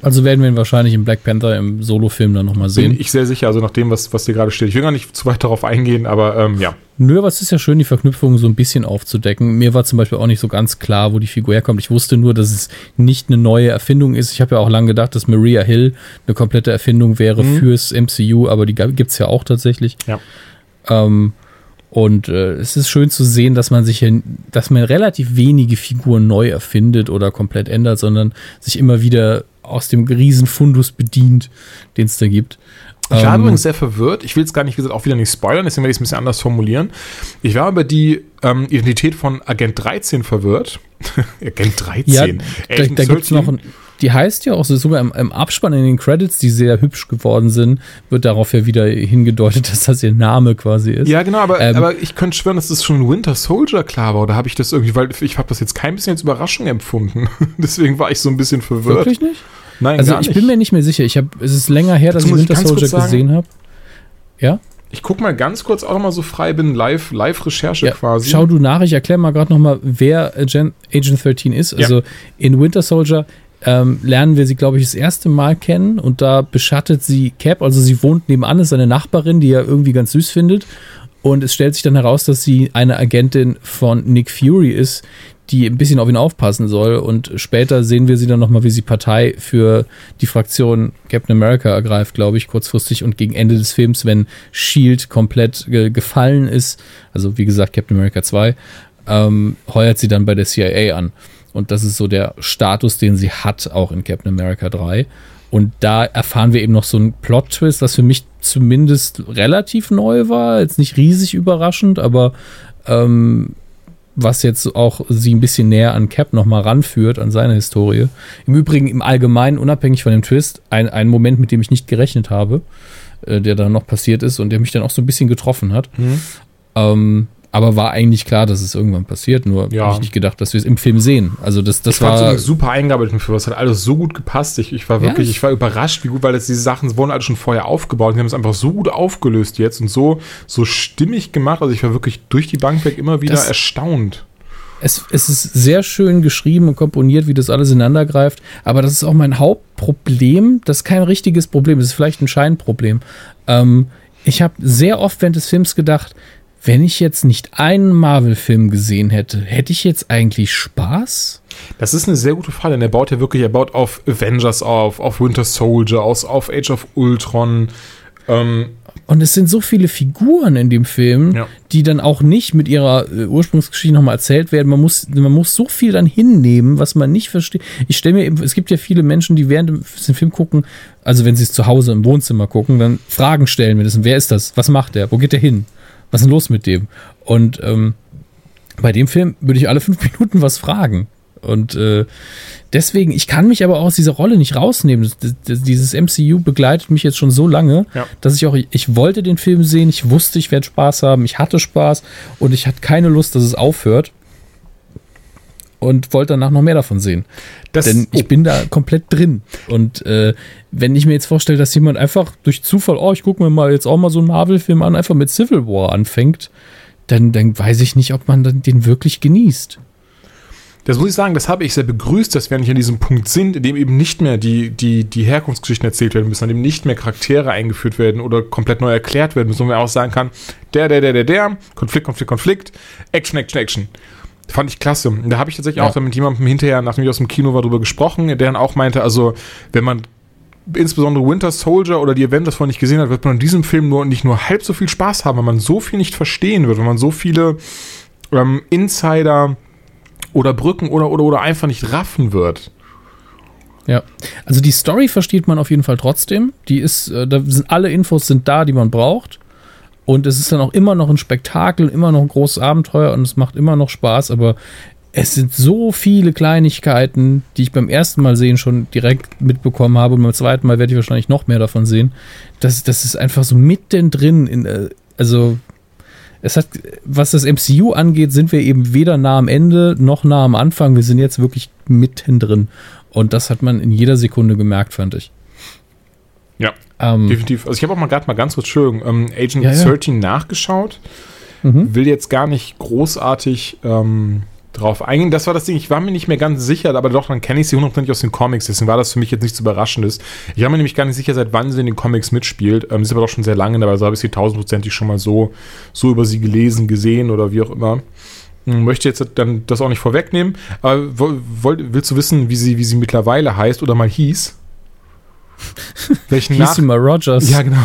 Also werden wir ihn wahrscheinlich im Black Panther im Solo-Film dann nochmal sehen. Bin ich sehr sicher, also nach dem, was, was hier gerade steht. Ich will gar nicht zu weit darauf eingehen, aber ähm, ja. Nö, aber es ist ja schön, die Verknüpfungen so ein bisschen aufzudecken. Mir war zum Beispiel auch nicht so ganz klar, wo die Figur herkommt. Ich wusste nur, dass es nicht eine neue Erfindung ist. Ich habe ja auch lange gedacht, dass Maria Hill eine komplette Erfindung wäre mhm. fürs MCU, aber die gibt es ja auch tatsächlich. Ja. Ähm, und äh, es ist schön zu sehen, dass man sich, dass man relativ wenige Figuren neu erfindet oder komplett ändert, sondern sich immer wieder aus dem Riesenfundus bedient, den es da gibt. Ich war ähm, übrigens sehr verwirrt. Ich will es gar nicht, wie gesagt, auch wieder nicht spoilern, deswegen werde ich es ein bisschen anders formulieren. Ich war über die ähm, Identität von Agent 13 verwirrt. Agent 13? Ja, da, da gibt es noch ein, die heißt ja auch so, sogar im, im, Abspann in den Credits, die sehr hübsch geworden sind, wird darauf ja wieder hingedeutet, dass das ihr Name quasi ist. Ja, genau, aber, ähm, aber ich könnte schwören, dass das schon Winter Soldier klar war. Oder habe ich das irgendwie, weil ich habe das jetzt kein bisschen als Überraschung empfunden. Deswegen war ich so ein bisschen verwirrt. Wirklich nicht? Nein, also ich bin mir nicht mehr sicher. Ich habe, es ist länger her, dass ich Winter Soldier gesehen habe. Ja? Ich gucke mal ganz kurz auch mal so frei, bin live, Live-Recherche ja, quasi. Schau du nach, ich erkläre mal gerade nochmal, wer Agent, Agent 13 ist. Also ja. in Winter Soldier ähm, lernen wir sie, glaube ich, das erste Mal kennen und da beschattet sie Cap, also sie wohnt nebenan, ist seine Nachbarin, die er irgendwie ganz süß findet. Und es stellt sich dann heraus, dass sie eine Agentin von Nick Fury ist, die ein bisschen auf ihn aufpassen soll. Und später sehen wir sie dann nochmal, wie sie Partei für die Fraktion Captain America ergreift, glaube ich, kurzfristig. Und gegen Ende des Films, wenn Shield komplett ge gefallen ist, also wie gesagt, Captain America 2, ähm, heuert sie dann bei der CIA an. Und das ist so der Status, den sie hat, auch in Captain America 3. Und da erfahren wir eben noch so einen Plot-Twist, was für mich zumindest relativ neu war. Jetzt nicht riesig überraschend, aber ähm, was jetzt auch sie ein bisschen näher an Cap nochmal ranführt, an seine Historie. Im Übrigen, im Allgemeinen, unabhängig von dem Twist, ein, ein Moment, mit dem ich nicht gerechnet habe, äh, der dann noch passiert ist und der mich dann auch so ein bisschen getroffen hat. Mhm. Ähm, aber war eigentlich klar, dass es irgendwann passiert, nur ja. habe ich nicht gedacht, dass wir es im Film sehen. Also das, das ich war super eingearbeitet im Film. Es hat alles so gut gepasst. Ich, ich war wirklich, ja. ich war überrascht, wie gut, weil das, diese Sachen wurden alle schon vorher aufgebaut. Die haben es einfach so gut aufgelöst jetzt und so, so stimmig gemacht. Also ich war wirklich durch die Bank weg immer wieder das, erstaunt. Es, es ist sehr schön geschrieben und komponiert, wie das alles ineinander greift. Aber das ist auch mein Hauptproblem. Das ist kein richtiges Problem. Das ist vielleicht ein Scheinproblem. Ähm, ich habe sehr oft während des Films gedacht, wenn ich jetzt nicht einen Marvel-Film gesehen hätte, hätte ich jetzt eigentlich Spaß? Das ist eine sehr gute Frage, denn er baut ja wirklich, er baut auf Avengers auf, auf Winter Soldier, aus, auf Age of Ultron. Ähm, und es sind so viele Figuren in dem Film, ja. die dann auch nicht mit ihrer äh, Ursprungsgeschichte nochmal erzählt werden. Man muss, man muss so viel dann hinnehmen, was man nicht versteht. Ich stelle mir eben, es gibt ja viele Menschen, die während dem Film gucken, also wenn sie es zu Hause im Wohnzimmer gucken, dann Fragen stellen. Wir wer ist das? Was macht der? Wo geht der hin? Was ist denn los mit dem? Und ähm, bei dem Film würde ich alle fünf Minuten was fragen. Und äh, deswegen, ich kann mich aber auch aus dieser Rolle nicht rausnehmen. Dieses MCU begleitet mich jetzt schon so lange, ja. dass ich auch, ich wollte den Film sehen, ich wusste, ich werde Spaß haben, ich hatte Spaß und ich hatte keine Lust, dass es aufhört und wollte danach noch mehr davon sehen. Das, Denn ich oh. bin da komplett drin. Und äh, wenn ich mir jetzt vorstelle, dass jemand einfach durch Zufall, oh, ich gucke mir mal jetzt auch mal so einen Marvel-Film an, einfach mit Civil War anfängt, dann, dann weiß ich nicht, ob man den wirklich genießt. Das muss ich sagen, das habe ich sehr begrüßt, dass wir nicht an diesem Punkt sind, in dem eben nicht mehr die, die, die Herkunftsgeschichten erzählt werden müssen, an dem nicht mehr Charaktere eingeführt werden oder komplett neu erklärt werden müssen, sondern man auch sagen kann, der, der, der, der, der, Konflikt, Konflikt, Konflikt, Action, Action, Action. Fand ich klasse. Da habe ich tatsächlich ja. auch mit jemandem hinterher, nachdem ich aus dem Kino war, drüber gesprochen, der dann auch meinte, also wenn man insbesondere Winter Soldier oder die Avengers vorher nicht gesehen hat, wird man in diesem Film nur nicht nur halb so viel Spaß haben, weil man so viel nicht verstehen wird, wenn man so viele ähm, Insider oder Brücken oder, oder, oder einfach nicht raffen wird. Ja, also die Story versteht man auf jeden Fall trotzdem. Die ist, äh, da sind alle Infos sind da, die man braucht. Und es ist dann auch immer noch ein Spektakel, immer noch ein großes Abenteuer und es macht immer noch Spaß, aber es sind so viele Kleinigkeiten, die ich beim ersten Mal sehen schon direkt mitbekommen habe und beim zweiten Mal werde ich wahrscheinlich noch mehr davon sehen. Das, das ist einfach so mittendrin in, äh, also es hat, was das MCU angeht, sind wir eben weder nah am Ende noch nah am Anfang. Wir sind jetzt wirklich mittendrin. Und das hat man in jeder Sekunde gemerkt, fand ich. Ja, ähm, definitiv. Also ich habe auch mal gerade mal ganz kurz, Entschuldigung, ähm, Agent ja, ja. 13 nachgeschaut. Mhm. Will jetzt gar nicht großartig ähm, drauf eingehen. Das war das Ding, ich war mir nicht mehr ganz sicher, aber doch, dann kenne ich sie hundertprozentig aus den Comics, deswegen war das für mich jetzt nichts Überraschendes. Ich war mir nämlich gar nicht sicher, seit wann sie in den Comics mitspielt. Ähm, sie ist aber doch schon sehr lange dabei, also habe ich sie tausendprozentig schon mal so, so über sie gelesen, gesehen oder wie auch immer. Hm, möchte jetzt dann das auch nicht vorwegnehmen, aber willst du wissen, wie sie, wie sie mittlerweile heißt oder mal hieß? Welchen Hieß sie mal Rogers. Ja, genau.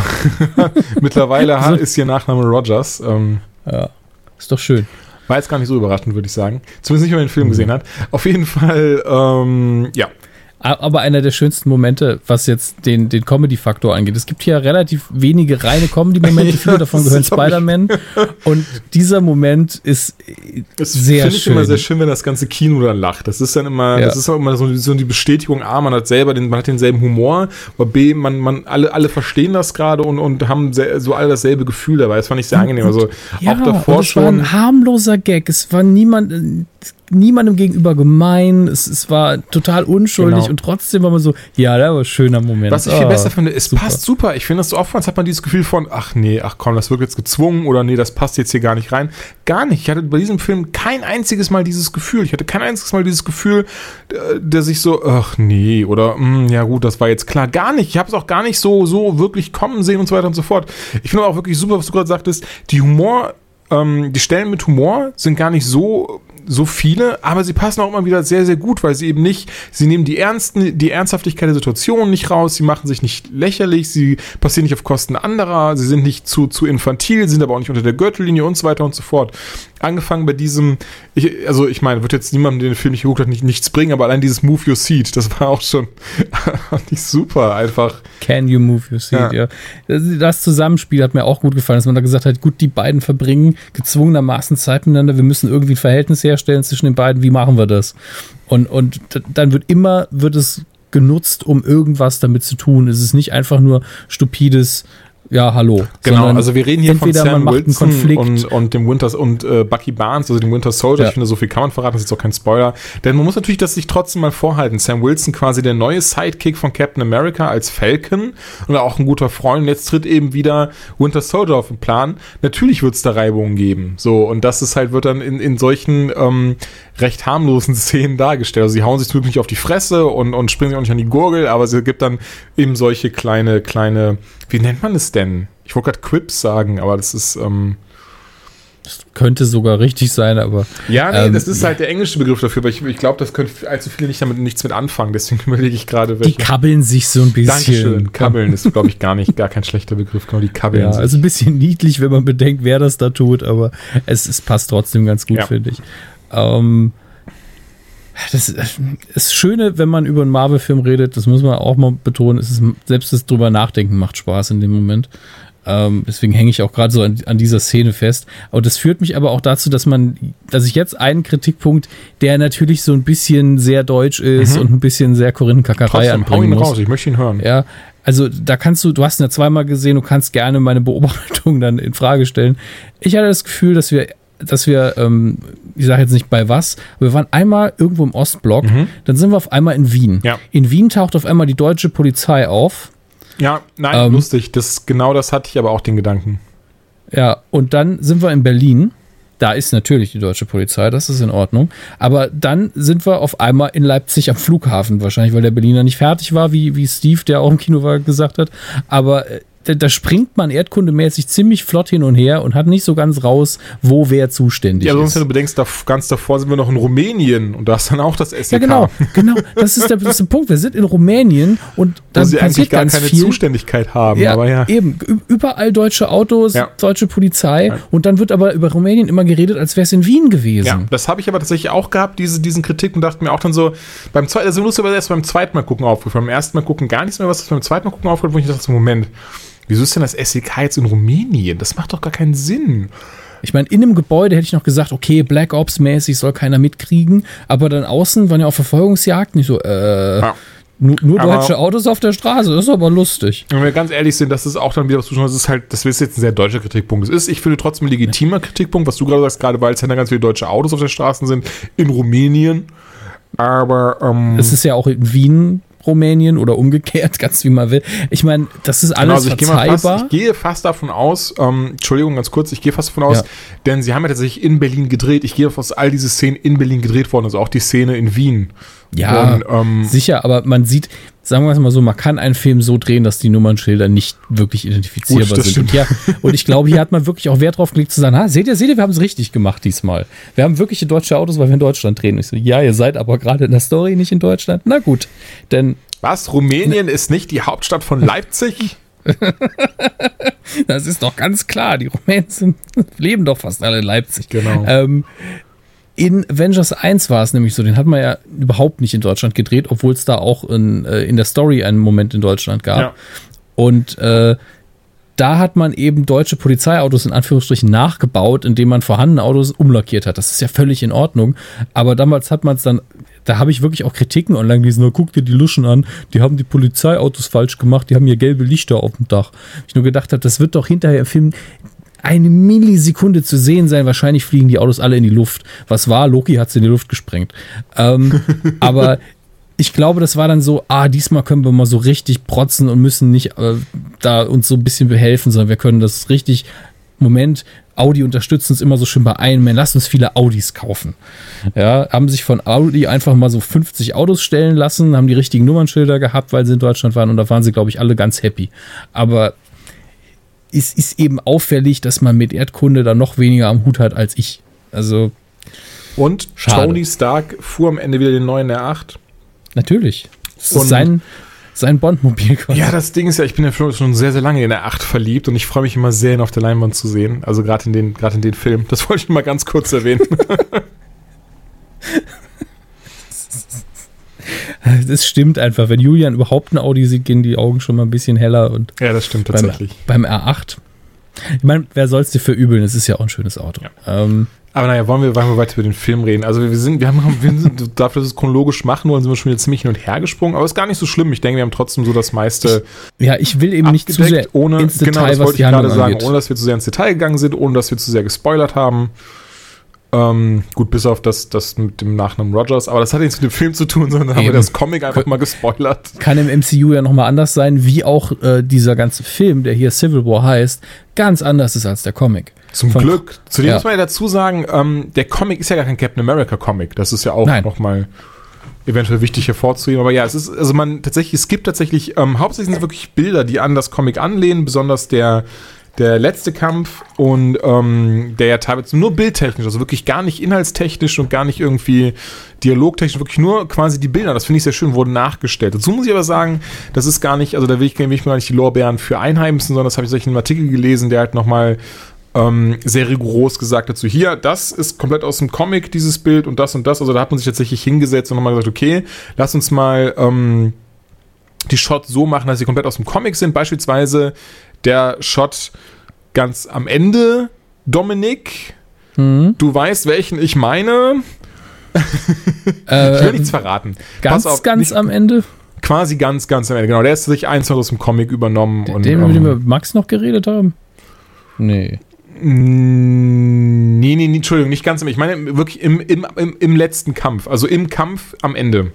Mittlerweile also, ist ihr Nachname Rogers. Ähm, ja, ist doch schön. War jetzt gar nicht so überraschend, würde ich sagen. Zumindest nicht, wenn man den Film mhm. gesehen hat. Auf jeden Fall, ähm, ja. Aber einer der schönsten Momente, was jetzt den, den Comedy-Faktor angeht. Es gibt hier relativ wenige reine Comedy-Momente, viele davon gehören Spider-Man. Und dieser Moment ist das sehr schön. Finde ich immer sehr schön, wenn das ganze Kino dann lacht. Das ist dann immer, ja. das ist auch immer so, so die Bestätigung, A, man hat selber den, man hat denselben Humor, aber B, man, man, alle, alle verstehen das gerade und, und haben sehr, so alle dasselbe Gefühl dabei. Das fand ich sehr angenehm. Also ja, auch davor es schon. war ein harmloser Gag. Es war niemand, niemandem gegenüber gemein. Es, es war total unschuldig genau. und trotzdem war man so, ja, das war ein schöner Moment. Was ich viel oh, besser finde, es super. passt super. Ich finde das so oftmals hat man dieses Gefühl von, ach nee, ach komm, das wird jetzt gezwungen oder nee, das passt jetzt hier gar nicht rein. Gar nicht. Ich hatte bei diesem Film kein einziges Mal dieses Gefühl. Ich hatte kein einziges Mal dieses Gefühl, äh, der sich so, ach nee, oder mh, hm, ja gut, das war jetzt klar. Gar nicht. Ich habe es auch gar nicht so, so wirklich kommen sehen und so weiter und so fort. Ich finde auch wirklich super, was du gerade sagtest, die Humor ähm, die Stellen mit Humor sind gar nicht so so viele, aber sie passen auch immer wieder sehr, sehr gut, weil sie eben nicht, sie nehmen die ernsten, die Ernsthaftigkeit der Situation nicht raus, sie machen sich nicht lächerlich, sie passieren nicht auf Kosten anderer, sie sind nicht zu, zu infantil, sind aber auch nicht unter der Gürtellinie und so weiter und so fort angefangen bei diesem, ich, also ich meine, wird jetzt niemandem, der den Film nicht geguckt hat, nicht, nichts bringen, aber allein dieses Move Your Seat, das war auch schon nicht super, einfach. Can you move your seat, ja. ja. Das Zusammenspiel hat mir auch gut gefallen, dass man da gesagt hat, gut, die beiden verbringen gezwungenermaßen Zeit miteinander, wir müssen irgendwie ein Verhältnis herstellen zwischen den beiden, wie machen wir das? Und, und dann wird immer, wird es genutzt, um irgendwas damit zu tun. Es ist nicht einfach nur stupides, ja, hallo. Genau, also wir reden hier von Sam Wilson und, und dem Winters und äh, Bucky Barnes, also dem Winter Soldier. Ja. Ich finde, so viel kann man verraten, das ist jetzt auch kein Spoiler. Denn man muss natürlich das sich trotzdem mal vorhalten. Sam Wilson quasi der neue Sidekick von Captain America als Falcon und auch ein guter Freund. Und jetzt tritt eben wieder Winter Soldier auf den Plan. Natürlich wird es da Reibungen geben. So, und das ist halt, wird dann in, in solchen ähm, recht harmlosen Szenen dargestellt. Also sie hauen sich wirklich nicht auf die Fresse und, und springen sich auch nicht an die Gurgel, aber es gibt dann eben solche kleine, kleine, wie nennt man es denn? Ich wollte gerade Quips sagen, aber das ist, ähm, das könnte sogar richtig sein, aber. Ja, nee, ähm, das ist halt der englische Begriff dafür, aber ich, ich glaube, das können allzu viele nicht damit nichts mit anfangen, deswegen überlege ich gerade, welche. Die kabbeln sich so ein bisschen. Dankeschön. Kabbeln ist, glaube ich, gar nicht, gar kein schlechter Begriff, genau, die kabbeln ja, sich. Also ein bisschen niedlich, wenn man bedenkt, wer das da tut, aber es, es passt trotzdem ganz gut, ja. finde ich. Ähm, das ist Schöne, wenn man über einen Marvel-Film redet, das muss man auch mal betonen, ist selbst das drüber nachdenken macht Spaß in dem Moment. Ähm, deswegen hänge ich auch gerade so an, an, dieser Szene fest. Aber das führt mich aber auch dazu, dass man, dass ich jetzt einen Kritikpunkt, der natürlich so ein bisschen sehr deutsch ist mhm. und ein bisschen sehr Korinnenkackerei anbringen ihn muss. raus, ich möchte ihn hören. Ja, also da kannst du, du hast ihn ja zweimal gesehen, du kannst gerne meine Beobachtung dann in Frage stellen. Ich hatte das Gefühl, dass wir dass wir, ähm, ich sage jetzt nicht bei was, aber wir waren einmal irgendwo im Ostblock, mhm. dann sind wir auf einmal in Wien. Ja. In Wien taucht auf einmal die deutsche Polizei auf. Ja, nein, ähm, lustig. Das, genau das hatte ich aber auch den Gedanken. Ja, und dann sind wir in Berlin. Da ist natürlich die deutsche Polizei, das ist in Ordnung. Aber dann sind wir auf einmal in Leipzig am Flughafen, wahrscheinlich, weil der Berliner nicht fertig war, wie, wie Steve, der auch im Kino war, gesagt hat. Aber äh, da, da, springt man erdkundemäßig ziemlich flott hin und her und hat nicht so ganz raus, wo wer zuständig ja, ist. Ja, sonst, wenn du bedenkst, da, ganz davor sind wir noch in Rumänien und da ist dann auch das SEK. Ja, genau, genau. Das ist der, das ist der Punkt. Wir sind in Rumänien und da Wo sie eigentlich gar keine viel. Zuständigkeit haben. Ja, aber ja. Eben, überall deutsche Autos, ja. deutsche Polizei ja. und dann wird aber über Rumänien immer geredet, als wäre es in Wien gewesen. Ja, das habe ich aber tatsächlich auch gehabt, diese, diesen Kritik und dachte mir auch dann so, beim zweiten, also lustig war erst beim zweiten Mal gucken aufgefallen. Beim ersten Mal gucken gar nichts mehr, was beim zweiten Mal gucken aufgefallen, wo ich dachte, Moment, Wieso ist denn das SEK jetzt in Rumänien? Das macht doch gar keinen Sinn. Ich meine, in einem Gebäude hätte ich noch gesagt, okay, Black Ops mäßig soll keiner mitkriegen, aber dann außen waren ja auch Verfolgungsjagden, nicht so, äh, ja. nur, nur deutsche Autos auf der Straße, das ist aber lustig. Wenn wir ganz ehrlich sind, das ist auch dann wieder was du schon, das ist halt, das ist jetzt ein sehr deutscher Kritikpunkt. Es ist, ich finde trotzdem ein legitimer Kritikpunkt, was du gerade sagst, gerade weil es ja ganz viele deutsche Autos auf den Straßen sind, in Rumänien. Aber ähm, es ist ja auch in Wien Rumänien oder umgekehrt, ganz wie man will. Ich meine, das ist alles genau, also ich verzeihbar. Gehe fast, ich gehe fast davon aus, ähm, Entschuldigung, ganz kurz, ich gehe fast davon aus, ja. denn sie haben ja tatsächlich in Berlin gedreht. Ich gehe davon aus, all diese Szenen in Berlin gedreht worden, also auch die Szene in Wien. Ja, und, ähm, sicher, aber man sieht, sagen wir es mal so, man kann einen Film so drehen, dass die Nummernschilder nicht wirklich identifizierbar gut, sind. Und, ja, und ich glaube, hier hat man wirklich auch Wert drauf gelegt zu sagen, ah, seht ihr, seht ihr, wir haben es richtig gemacht diesmal. Wir haben wirkliche deutsche Autos, weil wir in Deutschland drehen. Ich so, ja, ihr seid aber gerade in der Story nicht in Deutschland. Na gut, denn was? Rumänien ist nicht die Hauptstadt von Leipzig? das ist doch ganz klar. Die Rumänen sind, leben doch fast alle in Leipzig. Genau. Ähm, In Avengers 1 war es nämlich so, den hat man ja überhaupt nicht in Deutschland gedreht, obwohl es da auch in, äh, in der Story einen Moment in Deutschland gab. Ja. Und äh, da hat man eben deutsche Polizeiautos in Anführungsstrichen nachgebaut, indem man vorhandene Autos umlackiert hat. Das ist ja völlig in Ordnung. Aber damals hat man es dann, da habe ich wirklich auch Kritiken online gelesen. Guck dir die Luschen an, die haben die Polizeiautos falsch gemacht, die haben hier gelbe Lichter auf dem Dach. Ich nur gedacht habe, das wird doch hinterher im Film eine Millisekunde zu sehen sein. Wahrscheinlich fliegen die Autos alle in die Luft. Was war? Loki hat sie in die Luft gesprengt. Ähm, aber ich glaube, das war dann so, ah, diesmal können wir mal so richtig protzen und müssen nicht äh, da uns so ein bisschen behelfen, sondern wir können das richtig, Moment, Audi unterstützt uns immer so schön bei einem, man, lasst uns viele Audis kaufen. Ja, haben sich von Audi einfach mal so 50 Autos stellen lassen, haben die richtigen Nummernschilder gehabt, weil sie in Deutschland waren und da waren sie, glaube ich, alle ganz happy. Aber es ist eben auffällig, dass man mit Erdkunde da noch weniger am Hut hat als ich. Also. Und schade. Tony Stark fuhr am Ende wieder den neuen R8. Natürlich. Das ist sein, sein Bondmobil. Ja, das Ding ist ja, ich bin ja schon sehr, sehr lange in der 8 verliebt und ich freue mich immer sehr, ihn auf der Leinwand zu sehen. Also gerade in den, gerade in den Film. Das wollte ich mal ganz kurz erwähnen. Das stimmt einfach. Wenn Julian überhaupt ein Audi sieht, gehen die Augen schon mal ein bisschen heller. Und ja, das stimmt tatsächlich. Beim, beim R8. Ich meine, wer soll es dir verübeln? Es ist ja auch ein schönes Auto. Ja. Ähm, aber naja, wollen wir, wollen wir weiter über den Film reden? Also wir sind, wir haben, wir sind, dafür, dass wir es chronologisch machen wollen, sind wir schon wieder ziemlich hin und her gesprungen, aber ist gar nicht so schlimm. Ich denke, wir haben trotzdem so das meiste. Ich, ja, ich will eben nicht zu sehr ohne, ins Detail, genau, das wollte ich gerade sagen, ohne dass wir zu sehr ins Detail gegangen sind, ohne dass wir zu sehr gespoilert haben. Ähm, gut, bis auf das, das mit dem Nachnamen Rogers, aber das hat nichts mit dem Film zu tun, sondern Eben. haben wir das Comic einfach mal gespoilert. Kann im MCU ja nochmal anders sein, wie auch äh, dieser ganze Film, der hier Civil War heißt, ganz anders ist als der Comic. Zum Von, Glück. Zudem ja. muss man ja dazu sagen, ähm, der Comic ist ja gar kein Captain America Comic. Das ist ja auch nochmal eventuell wichtig hervorzuheben. Aber ja, es ist, also man tatsächlich, es gibt tatsächlich, ähm, hauptsächlich sind es wirklich Bilder, die an das Comic anlehnen, besonders der der letzte Kampf und ähm, der ja teilweise nur bildtechnisch, also wirklich gar nicht inhaltstechnisch und gar nicht irgendwie dialogtechnisch, wirklich nur quasi die Bilder, das finde ich sehr schön, wurden nachgestellt. Dazu muss ich aber sagen, das ist gar nicht, also da will ich, will ich mir gar nicht die Lorbeeren für einheimsen, sondern das habe ich in einem Artikel gelesen, der halt nochmal ähm, sehr rigoros gesagt dazu, hier, das ist komplett aus dem Comic, dieses Bild und das und das. Also da hat man sich tatsächlich hingesetzt und nochmal gesagt, okay, lass uns mal ähm, die Shots so machen, dass sie komplett aus dem Comic sind. Beispielsweise der Shot ganz am Ende, Dominik. Mhm. Du weißt, welchen ich meine. Äh, ich will nichts verraten. Ganz, auf, ganz nicht, am Ende? Quasi ganz, ganz am Ende. Genau, der ist sich eins aus dem Comic übernommen. Den, und, den, mit dem wir Max noch geredet haben? Nee. Nee, nee, nee, Entschuldigung, nicht ganz. Ich meine wirklich im, im, im, im letzten Kampf. Also im Kampf am Ende.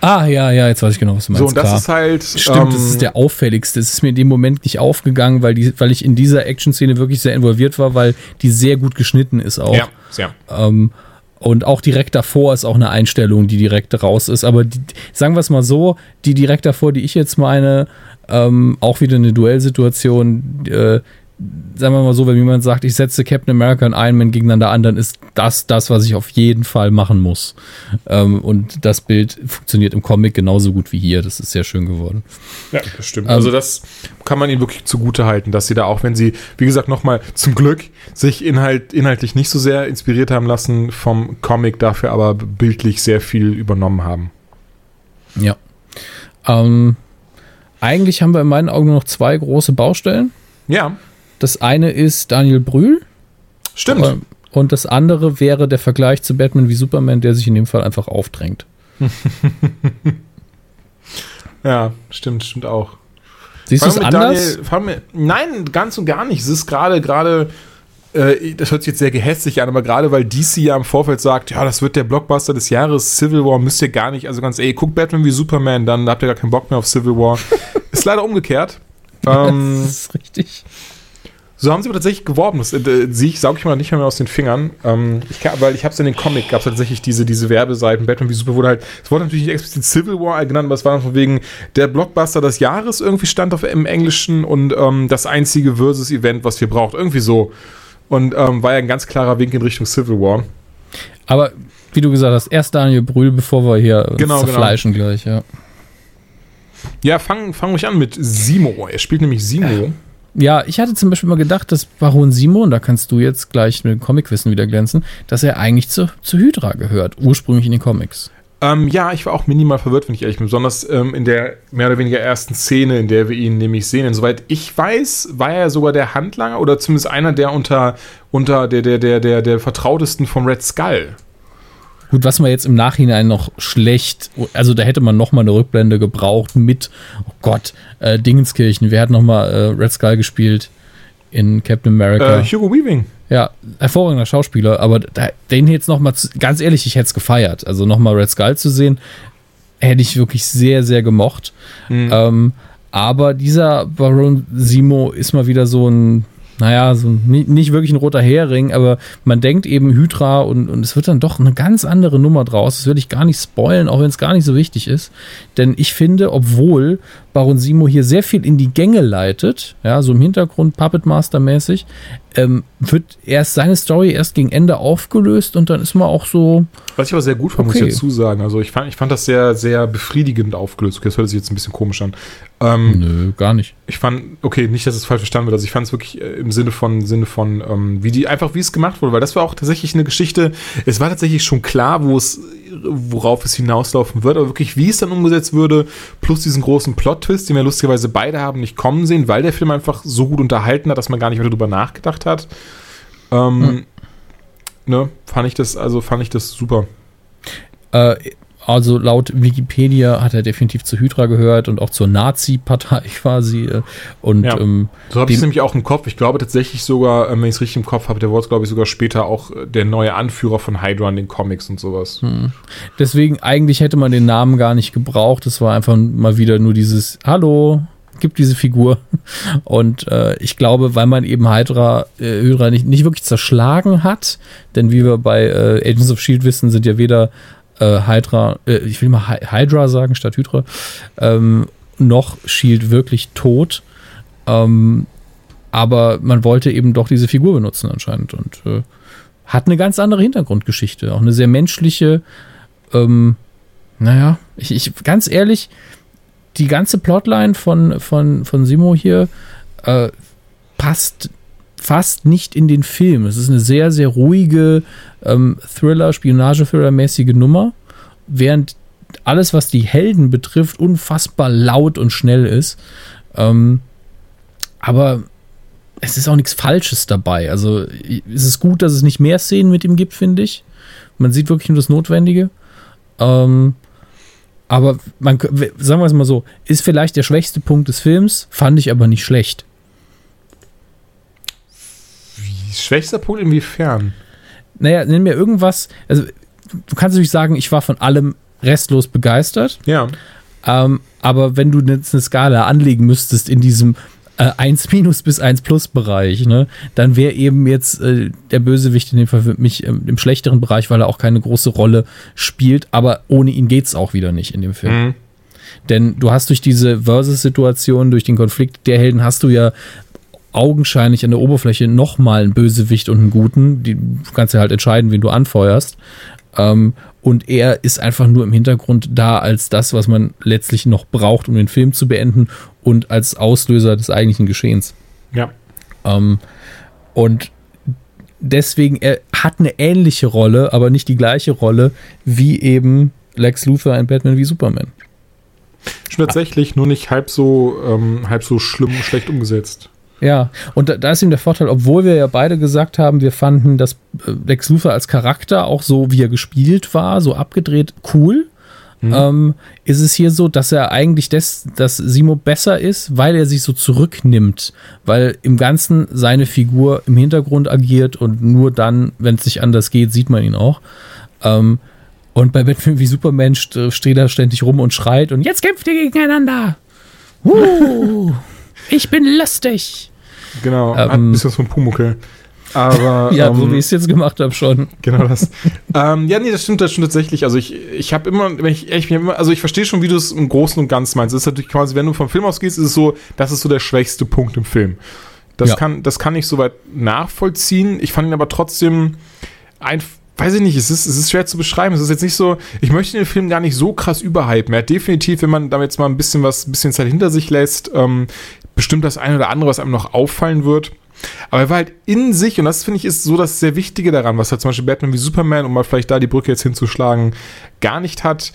Ah, ja, ja, jetzt weiß ich genau, was du meinst. So, und das Klar. ist halt. Stimmt, ähm, das ist der auffälligste. Es ist mir in dem Moment nicht aufgegangen, weil, die, weil ich in dieser Action-Szene wirklich sehr involviert war, weil die sehr gut geschnitten ist auch. Ja, sehr. Ähm, und auch direkt davor ist auch eine Einstellung, die direkt raus ist. Aber die, sagen wir es mal so, die direkt davor, die ich jetzt meine, ähm, auch wieder eine Duellsituation, äh, sagen wir mal so, wenn jemand sagt, ich setze Captain America und Iron Man gegeneinander an, dann ist das das, was ich auf jeden Fall machen muss. Ähm, und das Bild funktioniert im Comic genauso gut wie hier. Das ist sehr schön geworden. Ja, das stimmt. Ähm, also das kann man ihnen wirklich zugute halten, dass sie da auch, wenn sie, wie gesagt, nochmal zum Glück sich inhalt, inhaltlich nicht so sehr inspiriert haben lassen vom Comic, dafür aber bildlich sehr viel übernommen haben. Ja. Ähm, eigentlich haben wir in meinen Augen nur noch zwei große Baustellen. Ja. Das eine ist Daniel Brühl. Stimmt. Äh, und das andere wäre der Vergleich zu Batman wie Superman, der sich in dem Fall einfach aufdrängt. ja, stimmt, stimmt auch. Siehst du es anders? Daniel, mit, nein, ganz und gar nicht. Es ist gerade, gerade, äh, das hört sich jetzt sehr gehässig an, aber gerade weil DC ja im Vorfeld sagt, ja, das wird der Blockbuster des Jahres, Civil War müsst ihr gar nicht, also ganz, ey, guckt Batman wie Superman, dann habt ihr gar keinen Bock mehr auf Civil War. ist leider umgekehrt. Ähm, das ist richtig. So haben sie aber tatsächlich geworben. Das äh, sehe ich, sauge ich mal nicht mehr aus den Fingern. Ähm, ich weil ich habe es in den Comic, gab es tatsächlich diese, diese Werbeseiten. Batman wie Super wurde halt, es wurde natürlich nicht explizit Civil War genannt, aber es war von wegen der Blockbuster des Jahres irgendwie stand auf im Englischen und ähm, das einzige Versus-Event, was wir braucht. Irgendwie so. Und ähm, war ja ein ganz klarer Wink in Richtung Civil War. Aber wie du gesagt hast, erst Daniel Brühl, bevor wir hier genau, genau. zerfleischen genau. gleich, ja. Ja, fang, fang ruhig an mit Simo. Er spielt nämlich Simo. Ja, ich hatte zum Beispiel mal gedacht, dass Baron Simon, da kannst du jetzt gleich mit dem Comicwissen wieder glänzen, dass er eigentlich zu, zu Hydra gehört, ursprünglich in den Comics. Ähm, ja, ich war auch minimal verwirrt, wenn ich ehrlich bin. Besonders ähm, in der mehr oder weniger ersten Szene, in der wir ihn nämlich sehen. Soweit ich weiß, war er sogar der Handlanger oder zumindest einer der unter, unter der, der, der, der, der vertrautesten vom Red Skull. Gut, was man jetzt im Nachhinein noch schlecht, also da hätte man noch mal eine Rückblende gebraucht mit, oh Gott, äh, Dingenskirchen. Wer hat noch mal äh, Red Skull gespielt in Captain America? Äh, Hugo Weaving. Ja, hervorragender Schauspieler, aber da, den jetzt noch mal, zu, ganz ehrlich, ich hätte es gefeiert. Also noch mal Red Skull zu sehen, hätte ich wirklich sehr, sehr gemocht. Mhm. Ähm, aber dieser Baron Simo ist mal wieder so ein naja, so nicht, wirklich ein roter Hering, aber man denkt eben Hydra und, und es wird dann doch eine ganz andere Nummer draus. Das würde ich gar nicht spoilen, auch wenn es gar nicht so wichtig ist. Denn ich finde, obwohl Baron Simo hier sehr viel in die Gänge leitet, ja, so im Hintergrund Puppet Master mäßig, ähm, wird erst seine Story erst gegen Ende aufgelöst und dann ist man auch so. Was ich aber sehr gut fand, okay. muss ich dazu sagen. Also ich fand, ich fand das sehr, sehr befriedigend aufgelöst. Okay, das hört sich jetzt ein bisschen komisch an. Ähm, Nö, gar nicht. Ich fand, okay, nicht, dass es falsch verstanden wird. Also ich fand es wirklich äh, im Sinne von, Sinne von, ähm, wie die, einfach wie es gemacht wurde, weil das war auch tatsächlich eine Geschichte. Es war tatsächlich schon klar, wo es, worauf es hinauslaufen wird, aber wirklich, wie es dann umgesetzt würde, plus diesen großen Plot-Twist, den wir lustigerweise beide haben nicht kommen sehen, weil der Film einfach so gut unterhalten hat, dass man gar nicht mehr darüber nachgedacht hat. Ähm, hm. ne, fand ich das, also fand ich das super. Äh, also laut Wikipedia hat er definitiv zu Hydra gehört und auch zur Nazi-Partei quasi. Äh, und, ja. ähm, so habe ich es nämlich auch im Kopf. Ich glaube tatsächlich sogar, ähm, wenn ich es richtig im Kopf habe, der wurde, glaube ich, sogar später auch äh, der neue Anführer von Hydra in den Comics und sowas. Hm. Deswegen, eigentlich hätte man den Namen gar nicht gebraucht. Es war einfach mal wieder nur dieses Hallo, gibt diese Figur. Und äh, ich glaube, weil man eben Hydra, äh, Hydra nicht, nicht wirklich zerschlagen hat, denn wie wir bei äh, Agents of Shield wissen, sind ja weder äh, Hydra, äh, ich will mal Hydra sagen statt Hydra, ähm, noch Shield wirklich tot. Ähm, aber man wollte eben doch diese Figur benutzen anscheinend und äh, hat eine ganz andere Hintergrundgeschichte, auch eine sehr menschliche. Ähm, naja, ich, ich ganz ehrlich, die ganze Plotline von, von, von Simo hier äh, passt fast nicht in den Film. Es ist eine sehr, sehr ruhige ähm, Thriller, Spionage-Thriller-mäßige Nummer, während alles, was die Helden betrifft, unfassbar laut und schnell ist. Ähm, aber es ist auch nichts Falsches dabei. Also es ist gut, dass es nicht mehr Szenen mit ihm gibt, finde ich. Man sieht wirklich nur das Notwendige. Ähm, aber man, sagen wir es mal so, ist vielleicht der schwächste Punkt des Films, fand ich aber nicht schlecht. Schwächster Punkt inwiefern? Naja, nenn mir irgendwas. Also, du kannst natürlich sagen, ich war von allem restlos begeistert. Ja. Ähm, aber wenn du jetzt eine Skala anlegen müsstest in diesem äh, 1 minus bis 1 plus Bereich, ne, dann wäre eben jetzt äh, der Bösewicht in dem Fall für mich äh, im schlechteren Bereich, weil er auch keine große Rolle spielt, aber ohne ihn geht es auch wieder nicht in dem Film. Mhm. Denn du hast durch diese Versus-Situation, durch den Konflikt der Helden, hast du ja augenscheinlich an der Oberfläche nochmal einen Bösewicht und einen Guten. Die, du kannst ja halt entscheiden, wen du anfeuerst. Ähm, und er ist einfach nur im Hintergrund da als das, was man letztlich noch braucht, um den Film zu beenden und als Auslöser des eigentlichen Geschehens. Ja. Ähm, und deswegen, er hat eine ähnliche Rolle, aber nicht die gleiche Rolle wie eben Lex Luthor in Batman wie Superman. Schon tatsächlich, nur nicht halb so, ähm, halb so schlimm, schlecht umgesetzt. Ja, und da, da, ist ihm der Vorteil, obwohl wir ja beide gesagt haben, wir fanden, dass äh, Lex Luthor als Charakter auch so, wie er gespielt war, so abgedreht, cool. Mhm. Ähm, ist es hier so, dass er eigentlich das, dass Simo besser ist, weil er sich so zurücknimmt, weil im Ganzen seine Figur im Hintergrund agiert und nur dann, wenn es nicht anders geht, sieht man ihn auch. Ähm, und bei Batman wie Superman steht er ständig rum und schreit und jetzt kämpft ihr gegeneinander. Uh. Ich bin lustig. Genau, ähm, hat ein bisschen was von Pumuckel. Aber, ja, ähm, so wie ich es jetzt gemacht habe schon. Genau das. ähm, ja, nee, das stimmt, das stimmt tatsächlich. Also ich, ich habe immer, wenn ich, ich immer, also ich verstehe schon, wie du es im Großen und Ganzen meinst. Es ist natürlich quasi, wenn du vom Film ausgehst, ist es so, das ist so der schwächste Punkt im Film. Das ja. kann, das kann ich soweit nachvollziehen. Ich fand ihn aber trotzdem ein, weiß ich nicht, es ist, es ist schwer zu beschreiben. Es ist jetzt nicht so, ich möchte den Film gar nicht so krass überhypen. Er hat definitiv, wenn man da jetzt mal ein bisschen was, ein bisschen Zeit hinter sich lässt, ähm, bestimmt das eine oder andere, was einem noch auffallen wird. Aber er war halt in sich, und das finde ich ist so das sehr Wichtige daran, was halt zum Beispiel Batman wie Superman, um mal vielleicht da die Brücke jetzt hinzuschlagen, gar nicht hat.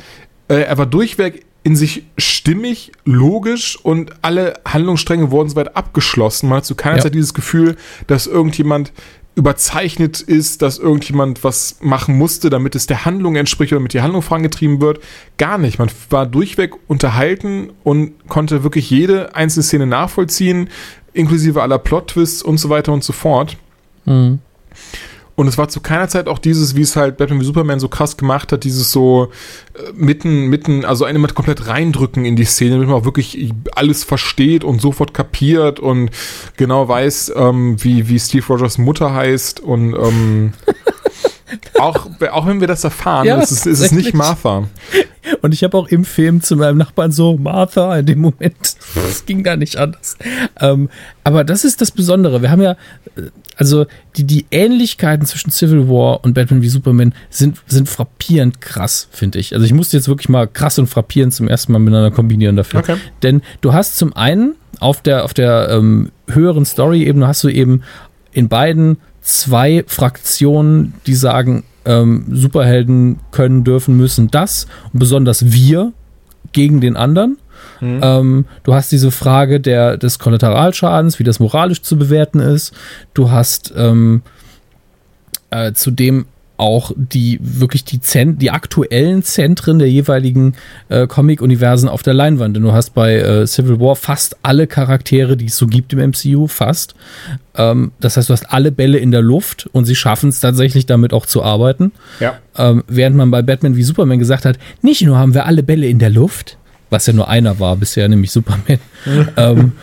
Äh, er war durchweg in sich stimmig, logisch und alle Handlungsstränge wurden soweit abgeschlossen. Man hat zu keiner Ja. Zeit dieses Gefühl, dass irgendjemand überzeichnet ist, dass irgendjemand was machen musste, damit es der Handlung entspricht oder damit die Handlung vorangetrieben wird. Gar nicht. Man war durchweg unterhalten und konnte wirklich jede einzelne Szene nachvollziehen, inklusive aller Plot-Twists und so weiter und so fort. Mhm. Und es war zu keiner Zeit auch dieses, wie es halt Batman wie Superman so krass gemacht hat, dieses so äh, mitten, mitten, also eine mit komplett reindrücken in die Szene, damit man auch wirklich alles versteht und sofort kapiert und genau weiß, ähm, wie, wie Steve Rogers Mutter heißt und ähm, auch, auch wenn wir das erfahren, Ja, ist, es, ist es nicht. Martha. Und ich habe auch im Film zu meinem Nachbarn so, Martha, in dem Moment, das ging gar nicht anders. Ähm, aber das ist das Besondere. Wir haben ja, äh, also die, die Ähnlichkeiten zwischen Civil War und Batman wie Superman sind, sind frappierend krass, finde ich. Also ich musste jetzt wirklich mal krass und frappierend zum ersten Mal miteinander kombinieren dafür. Okay. Denn du hast zum einen auf der, auf der ähm, höheren Story-Ebene hast du eben in beiden zwei Fraktionen, die sagen, ähm, Superhelden können, dürfen, müssen das und besonders wir gegen den anderen. Ähm, du hast diese Frage der, des Kollateralschadens, wie das moralisch zu bewerten ist. Du hast ähm, äh, zudem auch die wirklich die, Zen die aktuellen Zentren der jeweiligen äh, Comic-Universen auf der Leinwand. Denn du hast bei äh, Civil War fast alle Charaktere, die es so gibt im MCU, fast. Ähm, das heißt, du hast alle Bälle in der Luft und sie schaffen es tatsächlich damit auch zu arbeiten. Ja. Ähm, während man bei Batman wie Superman gesagt hat, nicht nur haben wir alle Bälle in der Luft, was ja nur einer war bisher, nämlich Superman. ähm,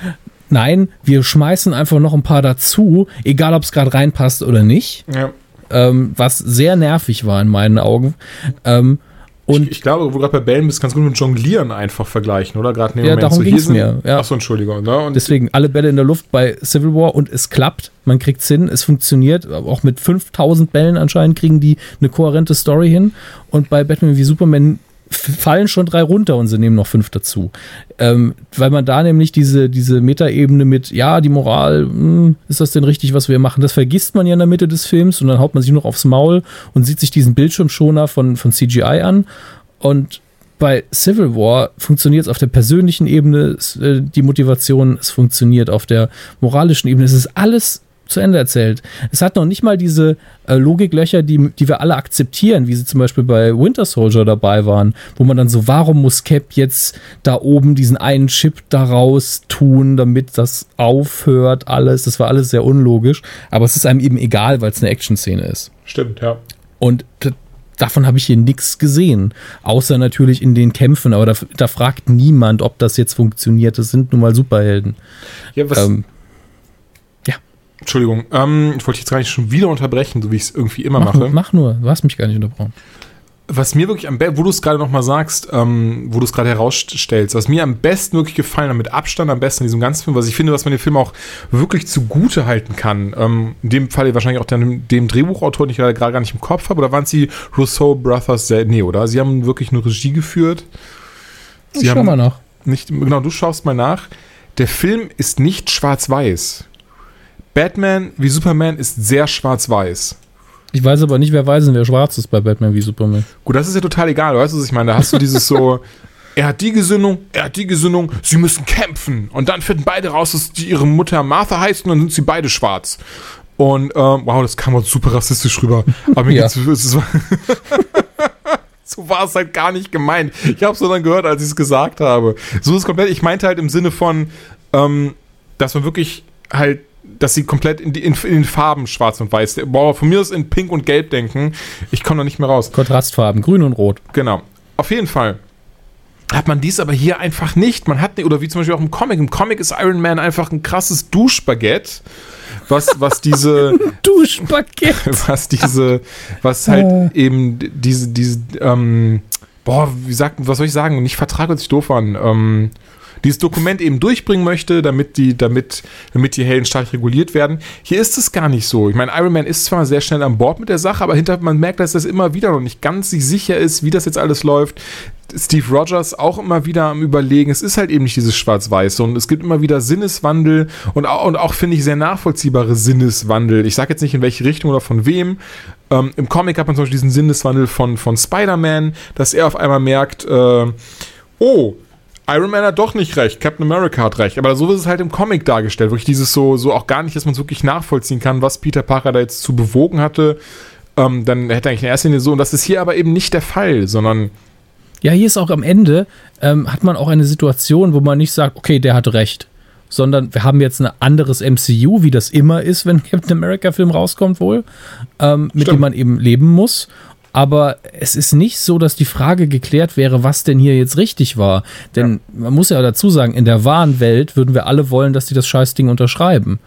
nein, wir schmeißen einfach noch ein paar dazu, egal ob es gerade reinpasst oder nicht, ja. Ähm, was sehr nervig war in meinen Augen. Ähm, und ich, ich glaube, wo du gerade bei Bällen bist, kannst du gut mit Jonglieren einfach vergleichen, oder? Gerade in dem Ja, Moment darum so, ging's sind- mir, ja. Achso, Entschuldigung. Ne? Und deswegen alle Bälle in der Luft bei Civil War und es klappt, man kriegt's hin, es funktioniert, auch mit 5000 Bällen anscheinend kriegen die eine kohärente Story hin und bei Batman wie Superman fallen schon drei runter und sie nehmen noch fünf dazu. Ähm, weil man da nämlich diese, diese Metaebene mit, ja, die Moral, hm, ist das denn richtig, was wir machen? Das vergisst man ja in der Mitte des Films und dann haut man sich noch aufs Maul und sieht sich diesen Bildschirmschoner von, von CGI an. Und bei Civil War funktioniert es auf der persönlichen Ebene, äh, die Motivation, es funktioniert auf der moralischen Ebene. Es ist alles zu Ende erzählt. Es hat noch nicht mal diese äh, Logiklöcher, die, die wir alle akzeptieren, wie sie zum Beispiel bei Winter Soldier dabei waren, wo man dann so, warum muss Cap jetzt da oben diesen einen Chip daraus tun, damit das aufhört, alles. Das war alles sehr unlogisch, aber es ist einem eben egal, weil es eine Action-Szene ist. Stimmt, ja. Und davon habe ich hier nichts gesehen. Außer natürlich in den Kämpfen, aber da, da fragt niemand, ob das jetzt funktioniert. Das sind nun mal Superhelden. Ja, was, Ähm, Entschuldigung, ähm, ich wollte dich jetzt gar nicht schon wieder unterbrechen, so wie ich es irgendwie immer mach, mache. mach nur, du hast mich gar nicht unterbrochen. Was mir wirklich am besten, wo du es gerade nochmal sagst, ähm, wo du es gerade herausstellst, was mir am besten wirklich gefallen hat, mit Abstand am besten in diesem ganzen Film, was ich finde, was man den Film auch wirklich zugute halten kann, ähm, in dem Fall wahrscheinlich auch dem, dem Drehbuchautor, den ich gerade gar nicht im Kopf habe, oder waren es die Rousseau Brothers? Nee, oder? Sie haben wirklich eine Regie geführt. Sie Ich schau mal nach. nicht, genau, du schaust mal nach. Der Film ist nicht schwarz-weiß. Batman wie Superman ist sehr schwarz-weiß. Ich weiß aber nicht, wer weiß denn, wer schwarz ist bei Batman wie Superman. Gut, das ist ja total egal, weißt du, was ich meine? Da hast du dieses so, er hat die Gesinnung, er hat die Gesinnung, sie müssen kämpfen. Und dann finden beide raus, dass die ihre Mutter Martha heißt und dann sind sie beide schwarz. Und, ähm, wow, das kam uns super rassistisch rüber. Aber mir Ja. geht's, es war, so war es halt gar nicht gemeint. Ich habe es dann gehört, als ich es gesagt habe. So ist es komplett, ich meinte halt im Sinne von, ähm, dass man wirklich halt dass sie komplett in, die, in, in den Farben schwarz und weiß. Boah, von mir aus in pink und gelb denken. Ich komme da nicht mehr raus. Kontrastfarben, grün und rot. Genau. Auf jeden Fall. Hat man dies aber hier einfach nicht. Man hat, oder wie zum Beispiel auch im Comic. Im Comic ist Iron Man einfach ein krasses Duschbaguette. Was, was diese, Duschpaket. was diese, was halt eben diese, diese, ähm, boah, wie sagt, was soll ich sagen? Nicht Vertrag hört sich doof an. Ähm, dieses Dokument eben durchbringen möchte, damit die, damit, damit die Helden stark reguliert werden. Hier ist es gar nicht so. Ich meine, Iron Man ist zwar sehr schnell an Bord mit der Sache, aber hinter, man merkt, dass das immer wieder noch nicht ganz sich sicher ist, wie das jetzt alles läuft. Steve Rogers auch immer wieder am Überlegen. Es ist halt eben nicht dieses Schwarz-Weiß, und es gibt immer wieder Sinneswandel und auch, und auch finde ich, sehr nachvollziehbare Sinneswandel. Ich sage jetzt nicht in welche Richtung oder von wem. Ähm, Im Comic hat man zum Beispiel diesen Sinneswandel von, von Spider-Man, dass er auf einmal merkt, äh, oh, Iron Man hat doch nicht recht, Captain America hat recht. Aber so ist es halt im Comic dargestellt, wirklich dieses so, so auch gar nicht, dass man es wirklich nachvollziehen kann, was Peter Parker da jetzt zu bewogen hatte. Ähm, dann hätte er eigentlich in erster Linie so, und das ist hier aber eben nicht der Fall, sondern ja, hier ist auch am Ende, ähm, hat man auch eine Situation, wo man nicht sagt, okay, der hat recht, sondern wir haben jetzt ein anderes MCU, wie das immer ist, wenn Captain America-Film rauskommt, wohl, ähm, mit dem man eben leben muss. Aber es ist nicht so, dass die Frage geklärt wäre, was denn hier jetzt richtig war. Denn ja. man muss ja dazu sagen, in der wahren Welt würden wir alle wollen, dass die das Scheißding unterschreiben.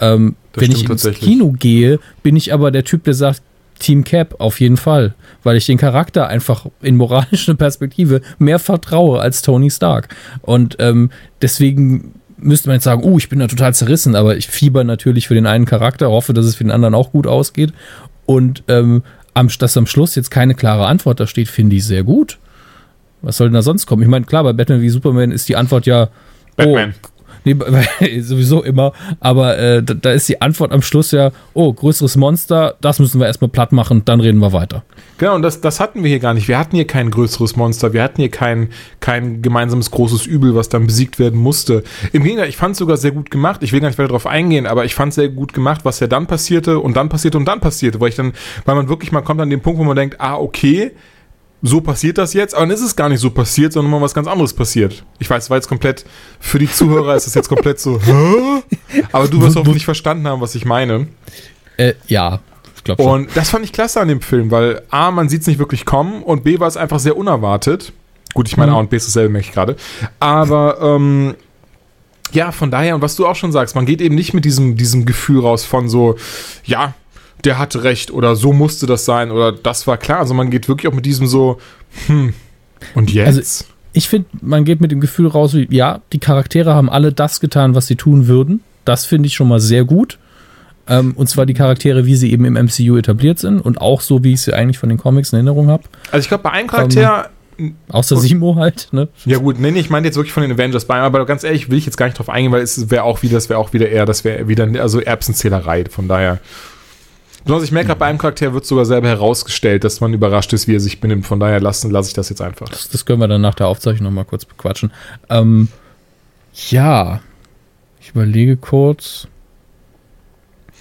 Ähm, wenn ich ins Kino gehe, bin ich aber der Typ, der sagt, Team Cap auf jeden Fall, weil ich den Charakter einfach in moralischer Perspektive mehr vertraue als Tony Stark. Und ähm, deswegen müsste man jetzt sagen, oh, ich bin da total zerrissen, aber ich fieber natürlich für den einen Charakter, hoffe, dass es für den anderen auch gut ausgeht. Und ähm, am, dass am Schluss jetzt keine klare Antwort da steht, finde ich sehr gut. Was soll denn da sonst kommen? Ich meine, klar, bei Batman wie Superman ist die Antwort ja, Batman. oh, Nee, sowieso immer. Aber äh, da, da, ist die Antwort am Schluss ja, oh, größeres Monster, das müssen wir erstmal platt machen, dann reden wir weiter. Genau, und das, das hatten wir hier gar nicht. Wir hatten hier kein größeres Monster, wir hatten hier kein, kein gemeinsames großes Übel, was dann besiegt werden musste. Im Gegenteil, ich fand es sogar sehr gut gemacht. Ich will gar nicht weiter darauf eingehen, aber ich fand es sehr gut gemacht, was ja dann passierte und dann passierte und dann passierte, weil ich dann, weil man wirklich mal kommt an den Punkt, wo man denkt, ah, okay, so passiert das jetzt, aber dann ist es gar nicht so passiert, sondern mal was ganz anderes passiert. Ich weiß, war jetzt komplett, für die Zuhörer ist es jetzt komplett so, Hä? aber du wirst hoffentlich verstanden haben, was ich meine. Äh, ja, ich glaube schon. Und das fand ich klasse an dem Film, weil A, man sieht es nicht wirklich kommen und B, war es einfach sehr unerwartet. Gut, ich meine, mhm. A und B ist dasselbe, merke ich gerade. Aber, ähm, ja, von daher, und was du auch schon sagst, man geht eben nicht mit diesem, diesem Gefühl raus von so, ja, der hatte recht oder so musste das sein oder das war klar. Also man geht wirklich auch mit diesem so, hm, und jetzt? Also ich finde, man geht mit dem Gefühl raus, wie, ja, die Charaktere haben alle das getan, was sie tun würden. Das finde ich schon mal sehr gut. Ähm, und zwar die Charaktere, wie sie eben im MCU etabliert sind und auch so, wie ich sie eigentlich von den Comics in Erinnerung habe. Also ich glaube, bei einem Charakter. Ähm, außer Simo halt, ne? Ja, gut, nee, nee ich meine jetzt wirklich von den Avengers bei, aber ganz ehrlich will ich jetzt gar nicht drauf eingehen, weil es wäre auch wieder, das wäre auch wieder eher, das wäre wieder, also Erbsenzählerei, von daher. Besonders ich merke gerade, bei einem Charakter wird sogar selber herausgestellt, dass man überrascht ist, wie er sich benimmt. Von daher lasse lass ich das jetzt einfach. Das, das, können wir dann nach der Aufzeichnung nochmal kurz bequatschen. Ähm, ja, ich überlege kurz.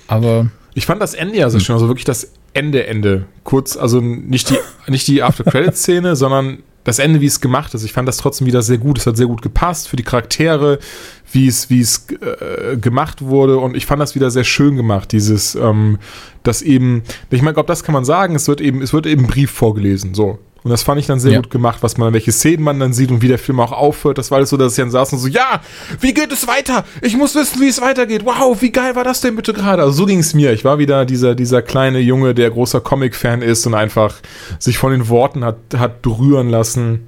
Aber. Ich fand das Ende ja so hm. schön, also wirklich das Ende, Ende. Kurz, also nicht die, nicht die After-Credit-Szene, sondern das Ende, wie es gemacht ist. Ich fand das trotzdem wieder sehr gut. Es hat sehr gut gepasst für die Charaktere, wie es, wie es äh, gemacht wurde. Und ich fand das wieder sehr schön gemacht, dieses, ähm, das eben, ich meine, glaube, das kann man sagen, es wird eben, es wird eben Brief vorgelesen, so. Und das fand ich dann sehr ja. gut gemacht, was man, welche Szenen man dann sieht und wie der Film auch aufhört. Das war alles so, dass sie dann saßen und so, ja, wie geht es weiter? Ich muss wissen, wie es weitergeht. Wow, wie geil war das denn bitte gerade? Also so ging es mir. Ich war wieder dieser, dieser kleine Junge, der großer Comic-Fan ist und einfach sich von den Worten hat, hat berühren lassen.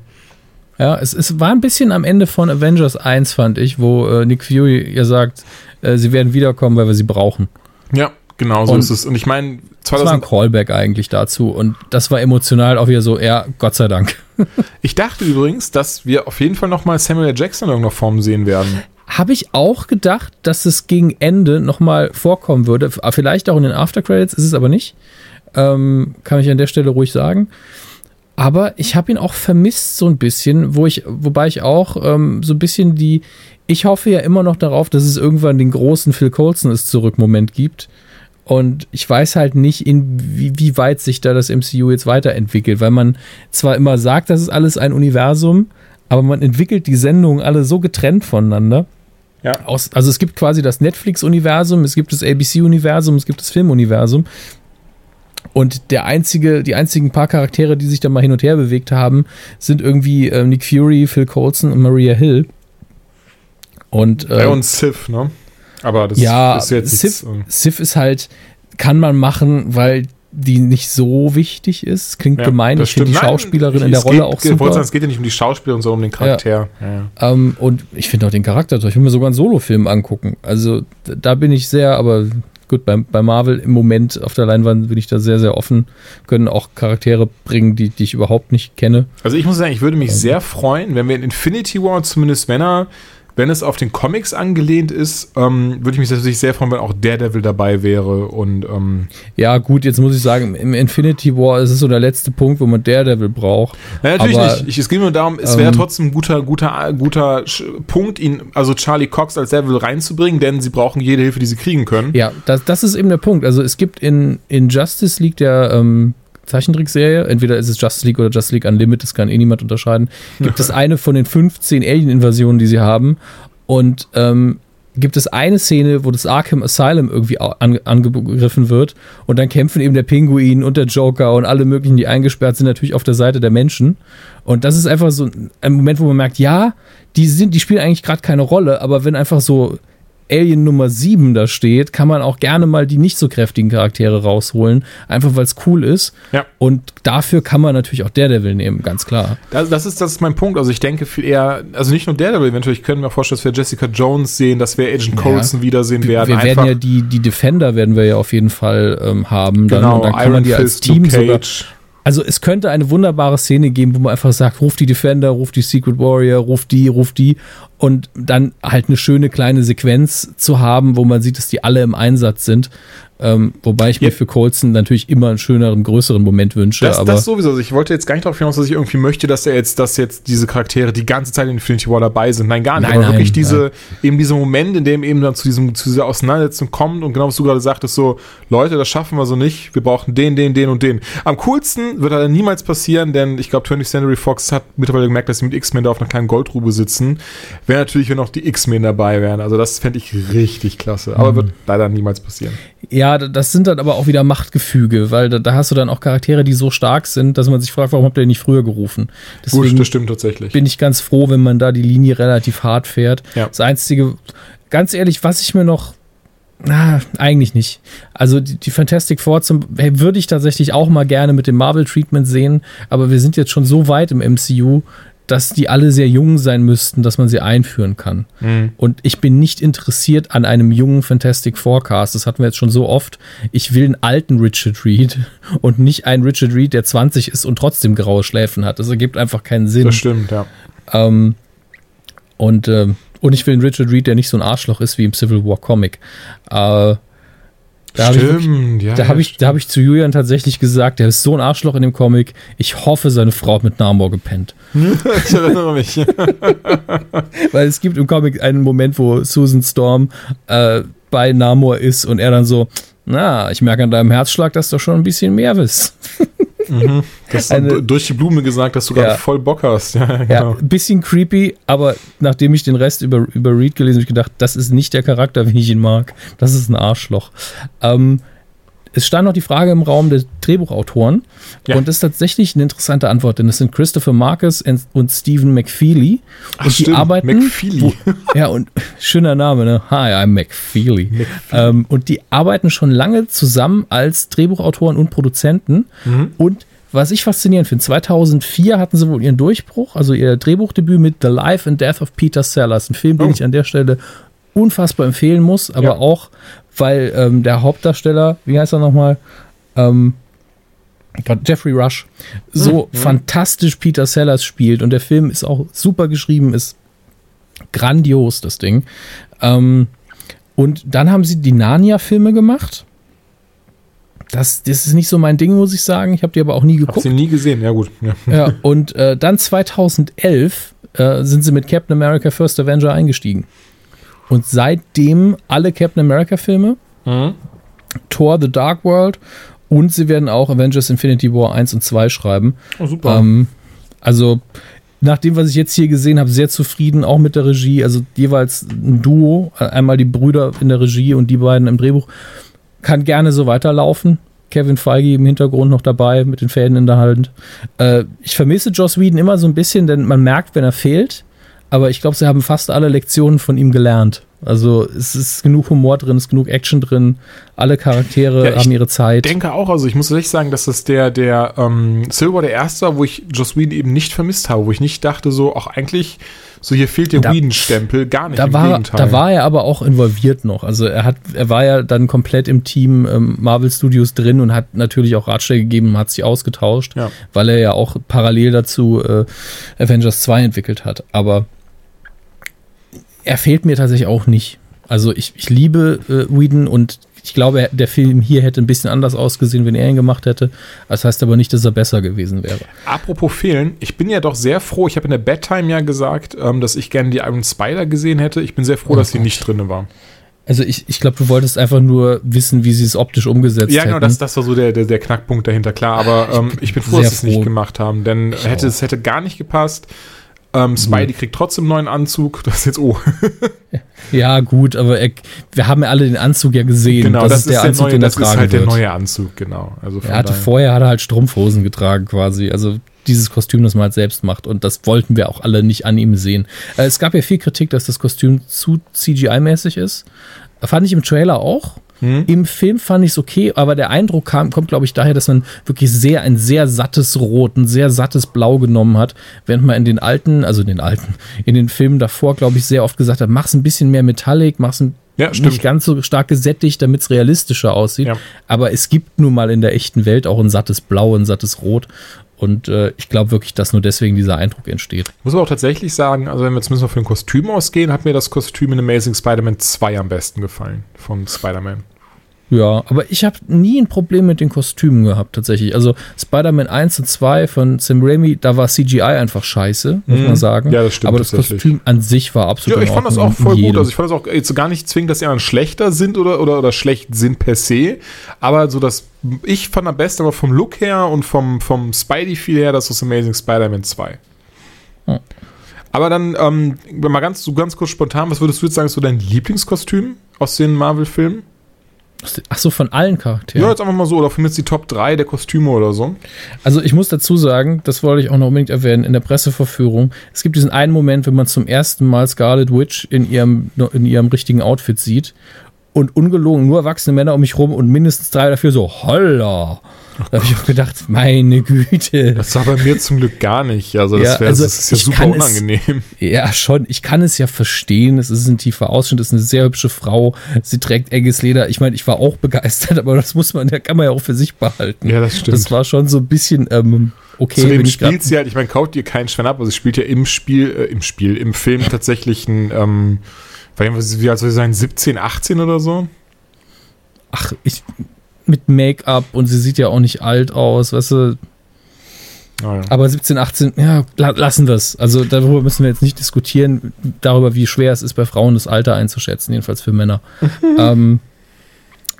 Ja, es, es war ein bisschen am Ende von Avengers 1, fand ich, wo äh, Nick Fury ja sagt, äh, sie werden wiederkommen, weil wir sie brauchen. Ja, genau so und ist es. Und ich meine, das war ein Callback eigentlich dazu und das war emotional auch wieder so, ja, Gott sei Dank. ich dachte übrigens, dass wir auf jeden Fall nochmal Samuel. Jackson in irgendeiner Form sehen werden. Habe ich auch gedacht, dass es gegen Ende nochmal vorkommen würde. Vielleicht auch in den Aftercredits, ist es aber nicht. Ähm, kann ich an der Stelle ruhig sagen. Aber ich habe ihn auch vermisst so ein bisschen, wo ich, wobei ich auch ähm, so ein bisschen die, ich hoffe ja immer noch darauf, dass es irgendwann den großen Phil Coulson ist zurück Moment gibt. Und ich weiß halt nicht, in wie, wie weit sich da das MCU jetzt weiterentwickelt, weil man zwar immer sagt, das ist alles ein Universum, aber man entwickelt die Sendungen alle so getrennt voneinander. Ja. Aus, also es gibt quasi das Netflix-Universum, es gibt das ABC-Universum, es gibt das Filmuniversum. Und der einzige, die einzigen paar Charaktere, die sich da mal hin und her bewegt haben, sind irgendwie äh, Nick Fury, Phil Coulson und Maria Hill. Und, äh, und Sif, ne? Aber das ja, ist jetzt Sif, Sif ist halt, kann man machen, weil die nicht so wichtig ist. Klingt Ja, gemein, ich finde die stimmt. Nein, Schauspielerin in der Rolle geht, auch super. sagen, Es geht ja nicht um die Schauspielerin, sondern um den Charakter. Ja. Ja. Ähm, und ich finde auch den Charakter toll. Ich will mir sogar einen Solofilm angucken. Also da bin ich sehr, aber gut, bei, bei Marvel im Moment auf der Leinwand bin ich da sehr, sehr offen. Können auch Charaktere bringen, die, die ich überhaupt nicht kenne. Also ich muss sagen, ich würde mich Ähm. sehr freuen, wenn wir in Infinity War, zumindest wenn er, wenn es auf den Comics angelehnt ist, ähm, würde ich mich natürlich sehr freuen, wenn auch Daredevil dabei wäre und ähm, Ja, gut, jetzt muss ich sagen, im Infinity War ist es so der letzte Punkt, wo man Daredevil braucht. Na, natürlich Aber, nicht. Ich, es geht nur darum, es wäre ähm, trotzdem ein guter, guter, guter Punkt, ihn, also Charlie Cox als Devil reinzubringen, denn sie brauchen jede Hilfe, die sie kriegen können. Ja, das, das ist eben der Punkt. Also es gibt in, in Justice League der ähm, Zeichentrickserie, entweder ist es Justice League oder Justice League Unlimited, das kann eh niemand unterscheiden, gibt es eine von den 15 Alien-Invasionen, die sie haben. Und ähm, gibt es eine Szene, wo das Arkham Asylum irgendwie au- an, angegriffen wird und dann kämpfen eben der Pinguin und der Joker und alle möglichen, die eingesperrt sind, natürlich auf der Seite der Menschen. Und das ist einfach so ein Moment, wo man merkt, ja, die sind, die spielen eigentlich gerade keine Rolle, aber wenn einfach so Alien Nummer 7 da steht, kann man auch gerne mal die nicht so kräftigen Charaktere rausholen, einfach weil es cool ist. Ja. Und dafür kann man natürlich auch Daredevil nehmen, ganz klar. Das, das, ist, das ist mein Punkt. Also ich denke viel eher, also nicht nur Daredevil, eventuell, ich könnte mir vorstellen, dass wir Jessica Jones sehen, dass wir Agent Ja. Coulson wiedersehen Wir, werden. wir werden Einfach- ja die, die Defender werden wir ja auf jeden Fall ähm, haben. Dann, genau, und dann kann Iron man die als Fist, Team Luke sogar. Also es könnte eine wunderbare Szene geben, wo man einfach sagt, ruf die Defender, ruf die Secret Warrior, ruf die, ruf die und dann halt eine schöne kleine Sequenz zu haben, wo man sieht, dass die alle im Einsatz sind. Ähm, wobei ich mir Ja. für Colson natürlich immer einen schöneren, größeren Moment wünsche. Das, aber das sowieso. Also ich wollte jetzt gar nicht darauf hinaus, dass ich irgendwie möchte, dass er jetzt, dass jetzt diese Charaktere die ganze Zeit in Infinity War dabei sind. Nein, gar nicht. Nein, aber nein, wirklich diese, eben dieser Moment, in dem eben dann zu diesem, zu dieser Auseinandersetzung kommt und genau was du gerade sagtest, so, Leute, das schaffen wir so nicht. Wir brauchen den, den, den und den. Am coolsten wird halt niemals passieren, denn ich glaube, 20th Century Fox hat mittlerweile gemerkt, dass sie mit X-Men da auf einer kleinen Goldgrube sitzen. Wäre natürlich, wenn auch die X-Men dabei wären. Also das fände ich richtig klasse. Aber Mhm. wird leider niemals passieren. Ja, das sind dann aber auch wieder Machtgefüge, weil da, da hast du dann auch Charaktere, die so stark sind, dass man sich fragt, warum habt ihr nicht früher gerufen? Deswegen Gut, das stimmt tatsächlich. bin ich ganz froh, wenn man da die Linie relativ hart fährt. Ja. Das Einzige, ganz ehrlich, was ich mir noch, na, eigentlich nicht. Also die, die Fantastic Four zum, hey, würde ich tatsächlich auch mal gerne mit dem Marvel-Treatment sehen, aber wir sind jetzt schon so weit im MCU, dass die alle sehr jung sein müssten, dass man sie einführen kann. Mhm. Und ich bin nicht interessiert an einem jungen Fantastic Forecast. Das hatten wir jetzt schon so oft. Ich will einen alten Richard Reed und nicht einen Richard Reed, der 20 ist und trotzdem graue Schläfen hat. Das ergibt einfach keinen Sinn. Das stimmt, ja. Ähm, und, ähm, und ich will einen Richard Reed, der nicht so ein Arschloch ist wie im Civil War Comic. Äh, da habe ich, wirklich- Stimmt, ja. da ja, hab ich, da hab ich zu Julian tatsächlich gesagt, der ist so ein Arschloch in dem Comic. Ich hoffe, seine Frau hat mit Namor gepennt. ich erinnere mich. Weil es gibt im Comic einen Moment, wo Susan Storm äh, bei Namor ist und er dann so, na, ich merke an deinem Herzschlag, dass du schon ein bisschen mehr bist. Das ist Eine- durch die Blume gesagt, dass du gerade Ja. voll Bock hast. Ja, Ja, genau. ein bisschen creepy, aber nachdem ich den Rest über, über Reed gelesen habe, habe ich gedacht, das ist nicht der Charakter, wie ich ihn mag. Das ist ein Arschloch. Ähm, es stand noch die Frage im Raum der Drehbuchautoren Ja. und das ist tatsächlich eine interessante Antwort, denn es sind Christopher Marcus und- Stephen McFeely Ach, und die stimmt, arbeiten McFeely. Ja, und schöner Name, ne? Hi, I'm McFeely. Ähm, und die arbeiten schon lange zusammen als Drehbuchautoren und Produzenten. Mhm. Und was ich faszinierend finde, 2004 hatten sie wohl ihren Durchbruch, also ihr Drehbuchdebüt mit The Life and Death of Peter Sellers. Ein Film, den Oh. ich an der Stelle unfassbar empfehlen muss, aber Ja. auch, weil ähm, der Hauptdarsteller, wie heißt er nochmal? Ähm, Jeffrey Rush so Mhm. fantastisch Peter Sellers spielt und der Film ist auch super geschrieben, ist grandios, das Ding. Ähm, und dann haben sie die Narnia-Filme gemacht. Das, das ist nicht so mein Ding, muss ich sagen. Ich habe die aber auch nie Hab geguckt. sie nie gesehen, ja gut. Ja. Ja, und äh, dann 2011 äh, sind sie mit Captain America First Avenger eingestiegen. Und seitdem alle Captain America-Filme, Mhm. Thor The Dark World und sie werden auch Avengers Infinity War 1 und 2 schreiben. Oh, super. Ähm, also, nach dem, was ich jetzt hier gesehen habe, sehr zufrieden, auch mit der Regie. Also jeweils ein Duo, einmal die Brüder in der Regie und die beiden im Drehbuch. Kann gerne so weiterlaufen. Kevin Feige im Hintergrund noch dabei mit den Fäden in der Hand. Äh, ich vermisse Joss Whedon immer so ein bisschen, denn man merkt, wenn er fehlt. Aber ich glaube, sie haben fast alle Lektionen von ihm gelernt. Also es ist genug Humor drin, es ist genug Action drin, alle Charaktere Ja, haben ihre Zeit. Ich denke auch, also ich muss ehrlich sagen, dass das der, der ähm, Silver der erste war, wo ich Joss Whedon eben nicht vermisst habe, wo ich nicht dachte, so auch eigentlich, so hier fehlt der Whedon-Stempel, gar nicht, Da war, Gegenteil. da war er aber auch involviert noch. Also er hat, er war ja dann komplett im Team ähm, Marvel Studios drin und hat natürlich auch Ratschläge gegeben, hat sich ausgetauscht, Ja. weil er ja auch parallel dazu äh, Avengers 2 entwickelt hat. Aber er fehlt mir tatsächlich auch nicht. Also ich, ich liebe äh, Whedon und ich glaube, der Film hier hätte ein bisschen anders ausgesehen, wenn er ihn gemacht hätte. Das heißt aber nicht, dass er besser gewesen wäre. Apropos fehlen, ich bin ja doch sehr froh, ich habe in der Bedtime ja gesagt, ähm, dass ich gerne die Iron Spider gesehen hätte. Ich bin sehr froh, Oh dass sie Gott. nicht drin war. Also ich, ich glaube, du wolltest einfach nur wissen, wie sie es optisch umgesetzt Ja, genau, hätten. das, das war so der, der, der Knackpunkt dahinter, klar. Aber ähm, ich bin froh, sehr dass sie es nicht froh. gemacht haben, denn hätte, es hätte gar nicht gepasst. Ähm, Spidey kriegt trotzdem einen neuen Anzug. Das ist jetzt, oh, Ja, gut, aber er, wir haben ja alle den Anzug ja gesehen. genau, das, ist der Anzug, neue, den er das ist tragen halt der wird. neue Anzug, genau. Also Er hatte daher- vorher hat er halt Strumpfhosen getragen quasi. Also dieses Kostüm, das man halt selbst macht. Und das wollten wir auch alle nicht an ihm sehen. Äh, es gab ja viel Kritik, dass das Kostüm zu CGI-mäßig ist. Fand ich im Trailer auch. Hm? Im Film fand ich es okay, aber der Eindruck kam, kommt, glaube ich, daher, dass man wirklich sehr, ein sehr sattes Rot, ein sehr sattes Blau genommen hat, während man in den alten, also in den alten, in den Filmen davor, glaube ich, sehr oft gesagt hat, mach's ein bisschen mehr Metallic, mach's ein Ja, stimmt. nicht ganz so stark gesättigt, damit es realistischer aussieht. Ja. Aber es gibt nun mal in der echten Welt auch ein sattes Blau, ein sattes Rot. Und äh, ich glaube wirklich, dass nur deswegen dieser Eindruck entsteht. Muss aber auch tatsächlich sagen, also wenn wir jetzt müssen wir für ein Kostüm ausgehen, hat mir das Kostüm in Amazing Spider-Man 2 am besten gefallen von Spider-Man. Ja, aber ich habe nie ein Problem mit den Kostümen gehabt, tatsächlich. Also Spider-Man 1 und 2 von Sam Raimi, da war CGI einfach scheiße, muss Mhm. man sagen. Ja, das stimmt Aber das. Kostüm an sich war absolut Ja, ich fand das auch voll gut. Also ich fand das auch jetzt gar nicht zwingend, dass die anderen schlechter sind oder, oder, oder schlecht sind per se. Aber so das, ich fand am besten aber vom Look her und vom, vom Spidey-Feel her, das ist Amazing Spider-Man 2. Hm. Aber dann, ähm, mal ganz, so ganz kurz spontan, was würdest du jetzt sagen, ist so dein Lieblingskostüm aus den Marvel-Filmen? Ach so, von allen Charakteren. Ja. jetzt einfach mal so, oder für mich jetzt die Top 3 der Kostüme oder so. Also ich muss dazu sagen, das wollte ich auch noch unbedingt erwähnen, in der Presseverführung, es gibt diesen einen Moment, wenn man zum ersten Mal Scarlet Witch in ihrem, in ihrem richtigen Outfit sieht und ungelogen nur erwachsene Männer um mich rum und mindestens drei vier so, holla. Da habe ich auch gedacht, meine Güte. Das war bei mir zum Glück gar nicht. Also das, Ja, wär, also das ist ja super kann es- unangenehm. Ja, schon. Ich kann es ja verstehen. Es ist ein tiefer Ausschnitt, es ist eine sehr hübsche Frau. Sie trägt enges Leder. Ich meine, ich war auch begeistert, aber das muss man, ja kann man ja auch für sich behalten. Ja, das stimmt. Das war schon so ein bisschen ähm, okay. Zudem spielt sie halt, ich meine, kauft ihr keinen Schwein ab, also sie spielt ja im Spiel, äh, im Spiel, im Film tatsächlich ein, ähm, wie alt soll sie sein, 17, 18 oder so? ach, ich mit Make-up und sie sieht ja auch nicht alt aus, weißt du, Ah, ja. aber 17, 18, ja, la lassen wir es. Also darüber müssen wir jetzt nicht diskutieren, darüber, wie schwer es ist, bei Frauen das Alter einzuschätzen, jedenfalls für Männer. ähm,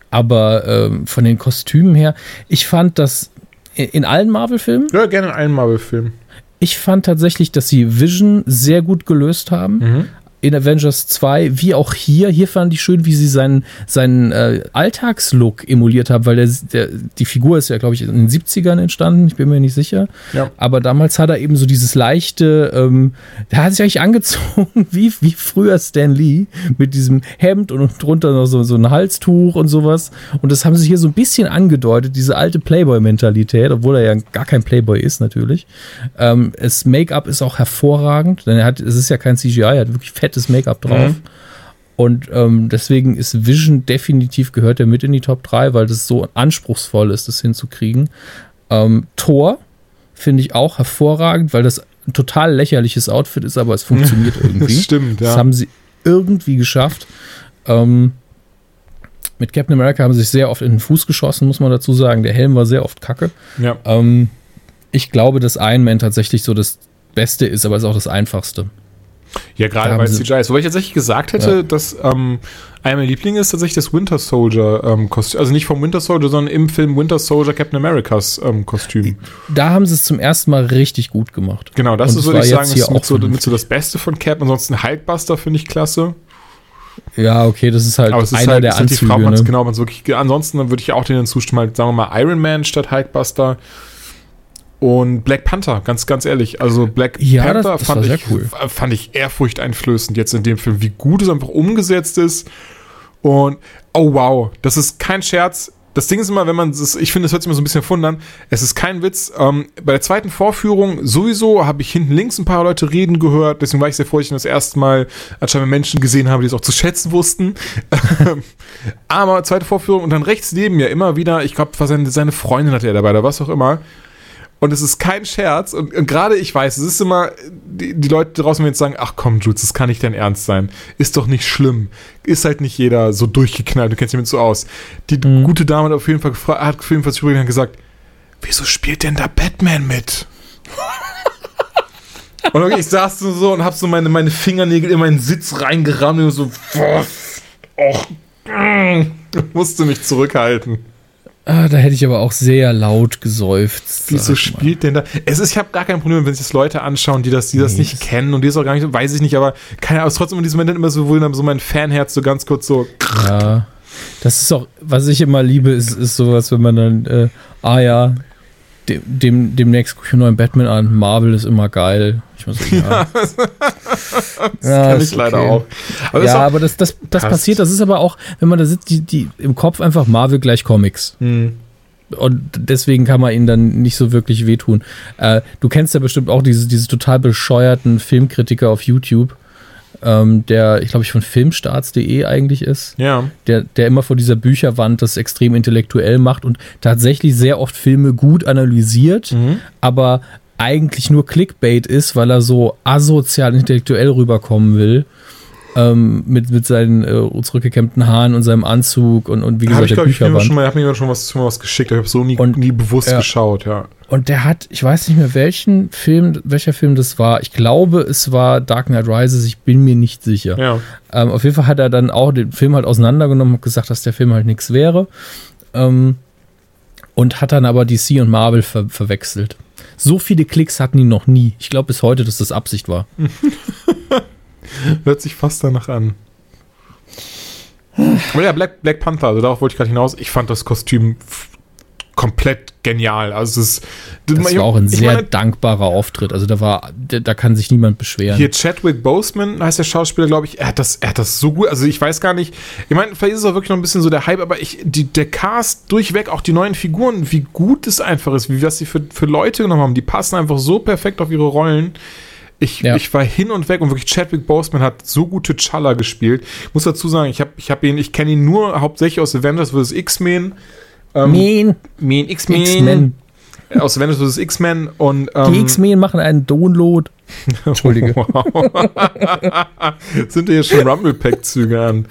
aber ähm, von den Kostümen her, ich fand das in- allen Marvel-Filmen, ja, gerne in einem Marvel-Film. ich fand tatsächlich, dass sie Vision sehr gut gelöst haben. Mhm. In Avengers 2, wie auch hier. Hier fand ich schön, wie sie seinen, seinen äh, Alltagslook emuliert haben, weil der, der, die Figur ist ja, glaube ich, in den 70ern entstanden, ich bin mir nicht sicher. Ja. Aber damals hat er eben so dieses leichte, ähm, der hat sich eigentlich angezogen, wie, wie früher Stan Lee, mit diesem Hemd und drunter noch so, so ein Halstuch und sowas. Und das haben sie hier so ein bisschen angedeutet, diese alte Playboy-Mentalität, obwohl er ja gar kein Playboy ist, natürlich. Ähm, das Make-up ist auch hervorragend, denn er hat, es ist ja kein CGI, er hat wirklich fettes Make-up drauf. Mhm. Und ähm, deswegen ist Vision definitiv gehört er mit in die Top 3, weil das so anspruchsvoll ist, das hinzukriegen. Ähm, Thor finde ich auch hervorragend, weil das ein total lächerliches Outfit ist, aber es funktioniert irgendwie. Das stimmt, ja. Das haben sie irgendwie geschafft. Ähm, mit Captain America haben sie sich sehr oft in den Fuß geschossen, muss man dazu sagen. Der Helm war sehr oft kacke. ja. Ähm, ich glaube, dass Iron Man tatsächlich so das Beste ist, aber ist auch das Einfachste. Ja, gerade bei sie- CGI ist. Wobei ich tatsächlich gesagt hätte, Ja. dass ähm, einer meiner Lieblinge ist tatsächlich das Winter Soldier ähm, Kostüm. Also nicht vom Winter Soldier, sondern im Film Winter Soldier Captain Americas ähm, Kostüm. Da haben sie es zum ersten Mal richtig gut gemacht. Genau, das Und ist, würde ich sagen, ist mit auch so, mit so das Beste von Cap. Ansonsten Hulkbuster finde ich klasse. Ja, okay, das ist halt Aber es ist einer halt, der Anzüge. Frage, ne? genau, man's wirklich, ansonsten würde ich auch denen zustimmen, halt, sagen wir mal, Iron Man statt Hulkbuster. Und Black Panther, ganz, ganz ehrlich. Also Black Ja, Panther das- das fand, ich, cool. fand ich ehrfurchteinflößend jetzt in dem Film, wie gut es einfach umgesetzt ist. Und oh wow, das ist kein Scherz. Das Ding ist immer, wenn man es, ich finde, es hört sich immer so ein bisschen an. Es ist kein Witz. Ähm, bei der zweiten Vorführung sowieso habe ich hinten links ein paar Leute reden gehört. Deswegen war ich sehr froh, dass ich das erste Mal anscheinend Menschen gesehen habe, die es auch zu schätzen wussten. Aber zweite Vorführung und dann rechts neben mir immer wieder, ich glaube, seine, seine Freundin hatte er dabei oder was auch immer. Und es ist kein Scherz. Und, und gerade ich weiß, es ist immer, die, die Leute draußen werden jetzt sagen, ach komm, Jules, das kann nicht dein Ernst sein. Ist doch nicht schlimm. Ist halt nicht jeder so durchgeknallt, du kennst dich damit so aus. Die gute Dame hat auf jeden Fall gefragt, hat auf jeden Fall übrigens gesagt, wieso spielt denn da Batman mit? und okay, ich saß so und hab so meine, meine Fingernägel in meinen Sitz reingerammt und so, was? Och, mm, musste mich zurückhalten. Ah, da hätte ich aber auch sehr laut geseufzt. Wieso spielt denn da? Es ist, ich habe gar kein Problem, wenn sich das Leute anschauen, die das, die das Nee, nicht das- kennen und die es auch gar nicht, weiß ich nicht, aber keine Ahnung, trotzdem in diesem Moment immer so, wo dann so mein Fanherz so ganz kurz so, Ja. Das ist auch, was ich immer liebe, ist, ist sowas, wenn man dann, äh, ah ja, dem, dem, demnächst gucke ich einen neuen Batman an, Marvel ist immer geil. Ich muss so, ja. das Ja, kann ich leider okay. auch. Aber ja, ja, aber das, das, das passt. passiert, das ist aber auch, wenn man da sitzt, die, die im Kopf einfach Marvel gleich Comics. hm, Und deswegen kann man ihnen dann nicht so wirklich wehtun. Äh, du kennst ja bestimmt auch diese, diese total bescheuerten Filmkritiker auf YouTube, ähm, der, ich glaube, ich von filmstarts.de eigentlich ist, ja, der, der immer vor dieser Bücherwand das extrem intellektuell macht und tatsächlich sehr oft Filme gut analysiert, Mhm. aber eigentlich nur Clickbait ist, weil er so asozial intellektuell rüberkommen will. Ähm, mit, mit seinen äh, zurückgekämmten Haaren und seinem Anzug und, und wie gesagt, ich der ich mir Bücherwand. schon mal, hab mir schon was, schon mal was geschickt, ich habe so nie, Und- nie bewusst ja. geschaut, ja. Und der hat, ich weiß nicht mehr welchen Film, welcher Film das war. Ich glaube, es war Dark Knight Rises, ich bin mir nicht sicher. Ja, Ähm, auf jeden Fall hat er dann auch den Film halt auseinandergenommen und gesagt, dass der Film halt nichts wäre. Ähm, und hat dann aber DC und Marvel ver verwechselt. So viele Klicks hatten die noch nie. Ich glaube bis heute, dass das Absicht war. hört sich fast danach an. Aber ja, Black, Black Panther, also darauf wollte ich gerade hinaus. Ich fand das Kostüm komplett genial. Also es ist, Das ich- war auch ein sehr meine, dankbarer Auftritt. Also da war, da, da kann sich niemand beschweren. Hier Chadwick Boseman heißt der Schauspieler, glaube ich. Er hat das, er hat das so gut. Also ich weiß gar nicht. Ich meine, vielleicht ist es auch wirklich noch ein bisschen so der Hype, aber ich, die, der Cast durchweg, auch die neuen Figuren, wie gut es einfach ist, wie was sie für, für Leute genommen haben. Die passen einfach so perfekt auf ihre Rollen. Ich, Ja. ich war hin und weg und wirklich Chadwick Boseman hat so gute Challa gespielt. Ich muss dazu sagen, ich habe ich hab ihn, ich kenne ihn nur hauptsächlich aus Avengers vs. X-Men. Ähm, Men, Men, X-Men. X-Men. Aus Avengers vs. X-Men und Die ähm, X-Men machen einen Download. Entschuldige. Sind dir hier schon Rumble-Pack-Züge an?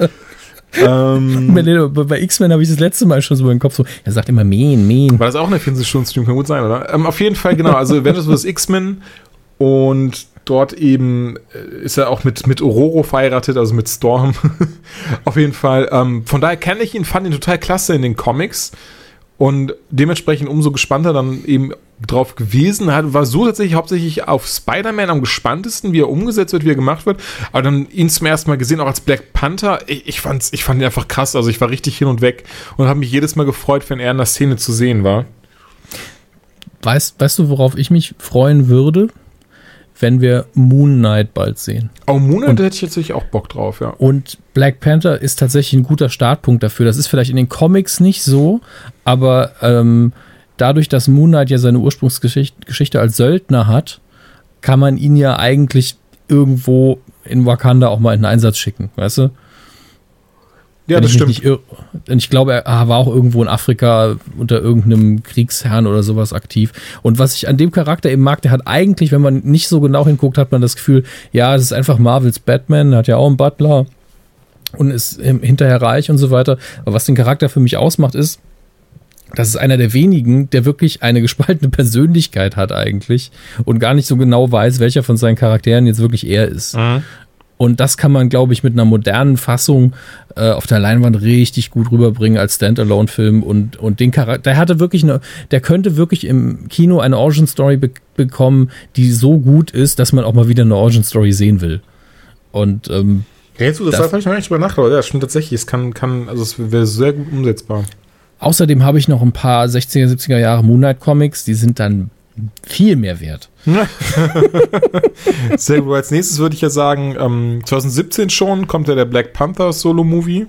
ähm, Bei, X-Men habe ich das letzte Mal schon so im Kopf so, er sagt immer Men, Men. war das auch eine 24-Stunden-Stream? Kann gut sein, oder? Ähm, auf jeden Fall, genau. Also Avengers vs. X-Men und dort eben äh, ist er auch mit, mit Ororo verheiratet, also mit Storm. auf jeden Fall. Ähm, von daher kenne ich ihn, fand ihn total klasse in den Comics und dementsprechend umso gespannter dann eben drauf gewesen. Hat, war so tatsächlich hauptsächlich auf Spider-Man am gespanntesten, wie er umgesetzt wird, wie er gemacht wird. Aber dann ihn zum ersten Mal gesehen, auch als Black Panther. Ich, ich, fand's, ich fand ihn einfach krass. Also ich war richtig hin und weg und habe mich jedes Mal gefreut, wenn er in der Szene zu sehen war. Weißt, weißt du, worauf ich mich freuen würde? Wenn wir Moon Knight bald sehen. Oh, Moonlight hätte ich jetzt natürlich auch Bock drauf, ja. Und Black Panther ist tatsächlich ein guter Startpunkt dafür. Das ist vielleicht in den Comics nicht so, aber ähm, dadurch, dass Moon Knight ja seine Ursprungsgeschichte Geschichte als Söldner hat, kann man ihn ja eigentlich irgendwo in Wakanda auch mal in den Einsatz schicken, weißt du? Ja, das stimmt. Denn ich glaube, er war auch irgendwo in Afrika unter irgendeinem Kriegsherrn oder sowas aktiv. Und was ich an dem Charakter eben mag, der hat eigentlich, wenn man nicht so genau hinguckt, hat man das Gefühl, ja, das ist einfach Marvels Batman, hat ja auch einen Butler und ist hinterher reich und so weiter. Aber was den Charakter für mich ausmacht, ist, das ist einer der wenigen, der wirklich eine gespaltene Persönlichkeit hat eigentlich und gar nicht so genau weiß, welcher von seinen Charakteren jetzt wirklich er ist. Mhm. Und das kann man, glaube ich, mit einer modernen Fassung äh, auf der Leinwand richtig gut rüberbringen als Standalone-Film. Und, und den Charakter, der hatte wirklich eine, der könnte wirklich im Kino eine Origin-Story be bekommen, die so gut ist, dass man auch mal wieder eine Origin-Story sehen will. Und ähm, Ja, jetzt, das Das- habe ich noch nicht drüber nachgedacht. Ja, stimmt tatsächlich. Es kann, kann, also es wäre sehr gut umsetzbar. außerdem habe ich noch ein paar 60er, 70er Jahre Moon Knight Comics, die sind dann viel mehr wert. Sehr gut. Als nächstes würde ich ja sagen, ähm, 2017 schon kommt ja der Black Panther Solo-Movie.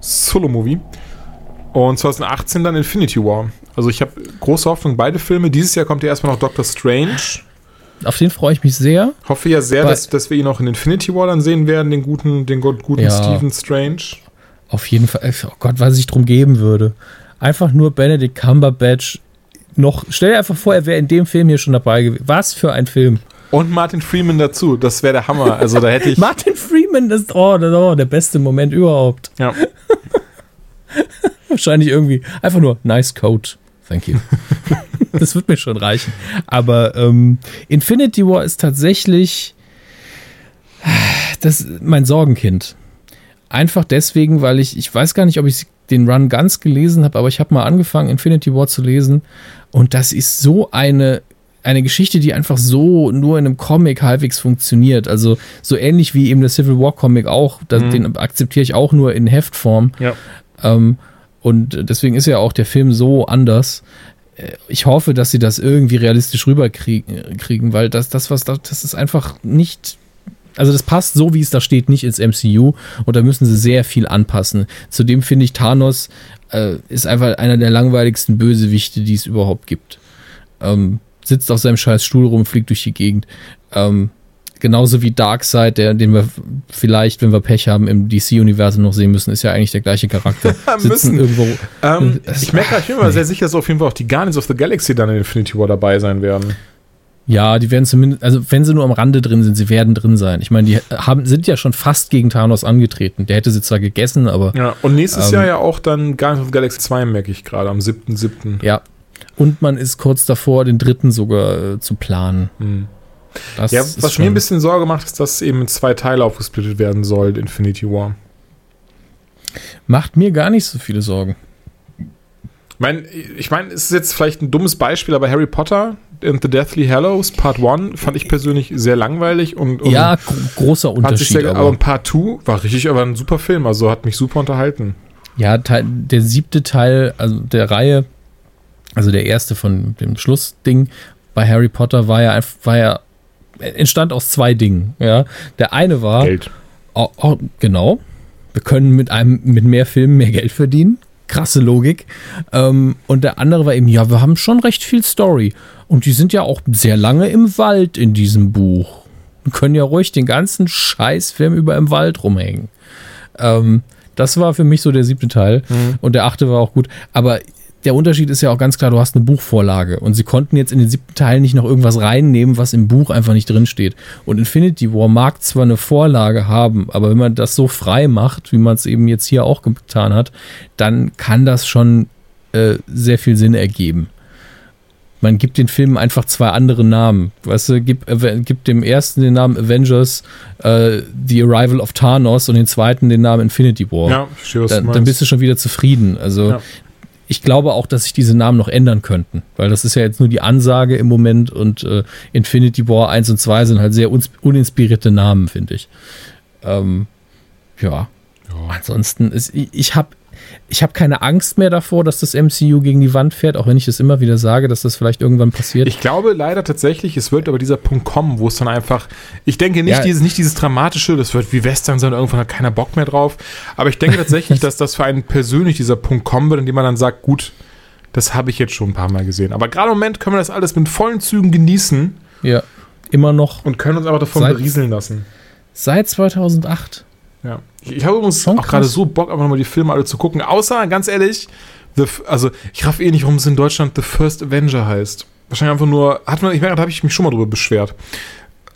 Solo-Movie. Und 2018 dann Infinity War. Also ich habe große Hoffnung, beide Filme. Dieses Jahr kommt ja erstmal noch Doctor Strange. Auf den freue ich mich sehr. Hoffe ja sehr, dass, dass wir ihn auch in Infinity War dann sehen werden, den guten, den guten ja, Stephen Strange. Auf jeden Fall. Oh Gott, was ich drum geben würde. Einfach nur Benedict Cumberbatch noch. Stell dir einfach vor, er wäre in dem Film hier schon dabei gewesen. Was für ein Film. Und Martin Freeman dazu. Das wäre der Hammer. Also da hätte ich. Martin Freeman ist oh, oh, der beste Moment überhaupt. Ja. Wahrscheinlich irgendwie einfach nur nice coat. Thank you. das wird mir schon reichen. Aber ähm, Infinity War ist tatsächlich das mein Sorgenkind. Einfach deswegen, weil ich, ich weiß gar nicht, ob ich den Run ganz gelesen habe, aber ich habe mal angefangen, Infinity War zu lesen. Und das ist so eine, eine Geschichte, die einfach so nur in einem Comic halbwegs funktioniert. Also so ähnlich wie eben der Civil War Comic auch. Das, mhm. Den akzeptiere ich auch nur in Heftform. Ja. Ähm, und deswegen ist ja auch der Film so anders. Äh, ich hoffe, dass sie das irgendwie realistisch rüberkriegen, weil das, das, was da, das ist einfach nicht. Also das passt so, wie es da steht, nicht ins MCU und da müssen sie sehr viel anpassen. Zudem finde ich, Thanos äh, ist einfach einer der langweiligsten Bösewichte, die es überhaupt gibt. Ähm, sitzt auf seinem scheiß Stuhl rum, fliegt durch die Gegend. Ähm, genauso wie Darkseid, der, den wir vielleicht, wenn wir Pech haben, im DC-Universum noch sehen müssen, ist ja eigentlich der gleiche Charakter. müssen. irgendwo. Ähm, ich merke, ich bin mir nee. sehr sicher, dass auf jeden Fall auch die Guardians of the Galaxy dann in Infinity War dabei sein werden. Ja, die werden zumindest, also wenn sie nur am Rande drin sind, sie werden drin sein. Ich meine, die haben, sind ja schon fast gegen Thanos angetreten. Der hätte sie zwar gegessen, aber. Ja, und nächstes ähm, Jahr ja auch dann Guardians of the Galaxy 2, merke ich gerade, am 7.7. Ja. Und man ist kurz davor, den dritten sogar äh, zu planen. Hm. Das ja, was mir ein bisschen Sorge macht, ist, dass eben in zwei Teile aufgesplittet werden soll, Infinity War. Macht mir gar nicht so viele Sorgen. Ich meine, ich mein, es ist jetzt vielleicht ein dummes Beispiel, aber Harry Potter and the Deathly Hallows Part 1 fand ich persönlich sehr langweilig und, und ja, großer Unterschied. Sehr, aber Part 2 war richtig, aber ein super Film, also hat mich super unterhalten. Ja, der siebte Teil, also der Reihe, also der erste von dem Schlussding bei Harry Potter war ja, war ja entstand aus zwei Dingen. Ja, der eine war Geld. Oh, oh, genau. Wir können mit einem mit mehr Filmen mehr Geld verdienen. Krasse Logik. Ähm, und der andere war eben, ja, wir haben schon recht viel Story. Und die sind ja auch sehr lange im Wald in diesem Buch. Wir können ja ruhig den ganzen Scheißfilm über im Wald rumhängen. Ähm, das war für mich so der siebte Teil. Mhm. Und der achte war auch gut. Aber der Unterschied ist ja auch ganz klar, du hast eine Buchvorlage und sie konnten jetzt in den siebten Teil nicht noch irgendwas reinnehmen, was im Buch einfach nicht drinsteht. Und Infinity War mag zwar eine Vorlage haben, aber wenn man das so frei macht, wie man es eben jetzt hier auch getan hat, dann kann das schon äh, sehr viel Sinn ergeben. Man gibt den Filmen einfach zwei andere Namen. Weißt du, gibt, äh, gibt dem ersten den Namen Avengers, äh, The Arrival of Thanos und den zweiten den Namen Infinity War. Ja, verstehe, was dann, dann bist du schon wieder zufrieden. Also ja ich glaube auch, dass sich diese Namen noch ändern könnten, weil das ist ja jetzt nur die Ansage im Moment und äh, Infinity War 1 und 2 sind halt sehr uninspirierte Namen, finde ich. Ähm, ja. ja. Ansonsten ist, ich, ich habe ich habe keine Angst mehr davor, dass das MCU gegen die Wand fährt, auch wenn ich das immer wieder sage, dass das vielleicht irgendwann passiert. Ich glaube leider tatsächlich, es wird aber dieser Punkt kommen, wo es dann einfach, ich denke nicht, ja. dieses, nicht dieses dramatische, das wird wie Western sein, irgendwann hat keiner Bock mehr drauf, aber ich denke tatsächlich, dass das für einen persönlich dieser Punkt kommen wird, in dem man dann sagt, gut, das habe ich jetzt schon ein paar Mal gesehen. Aber gerade im Moment können wir das alles mit vollen Zügen genießen. Ja, immer noch. Und können uns einfach davon seit, berieseln lassen. Seit 2008. Ja. Ich, ich habe übrigens auch gerade so Bock, einfach nochmal die Filme alle zu gucken. Außer, ganz ehrlich, the, also ich raff eh nicht, warum es in Deutschland The First Avenger heißt. Wahrscheinlich einfach nur, hat man, ich merke, da habe ich mich schon mal drüber beschwert.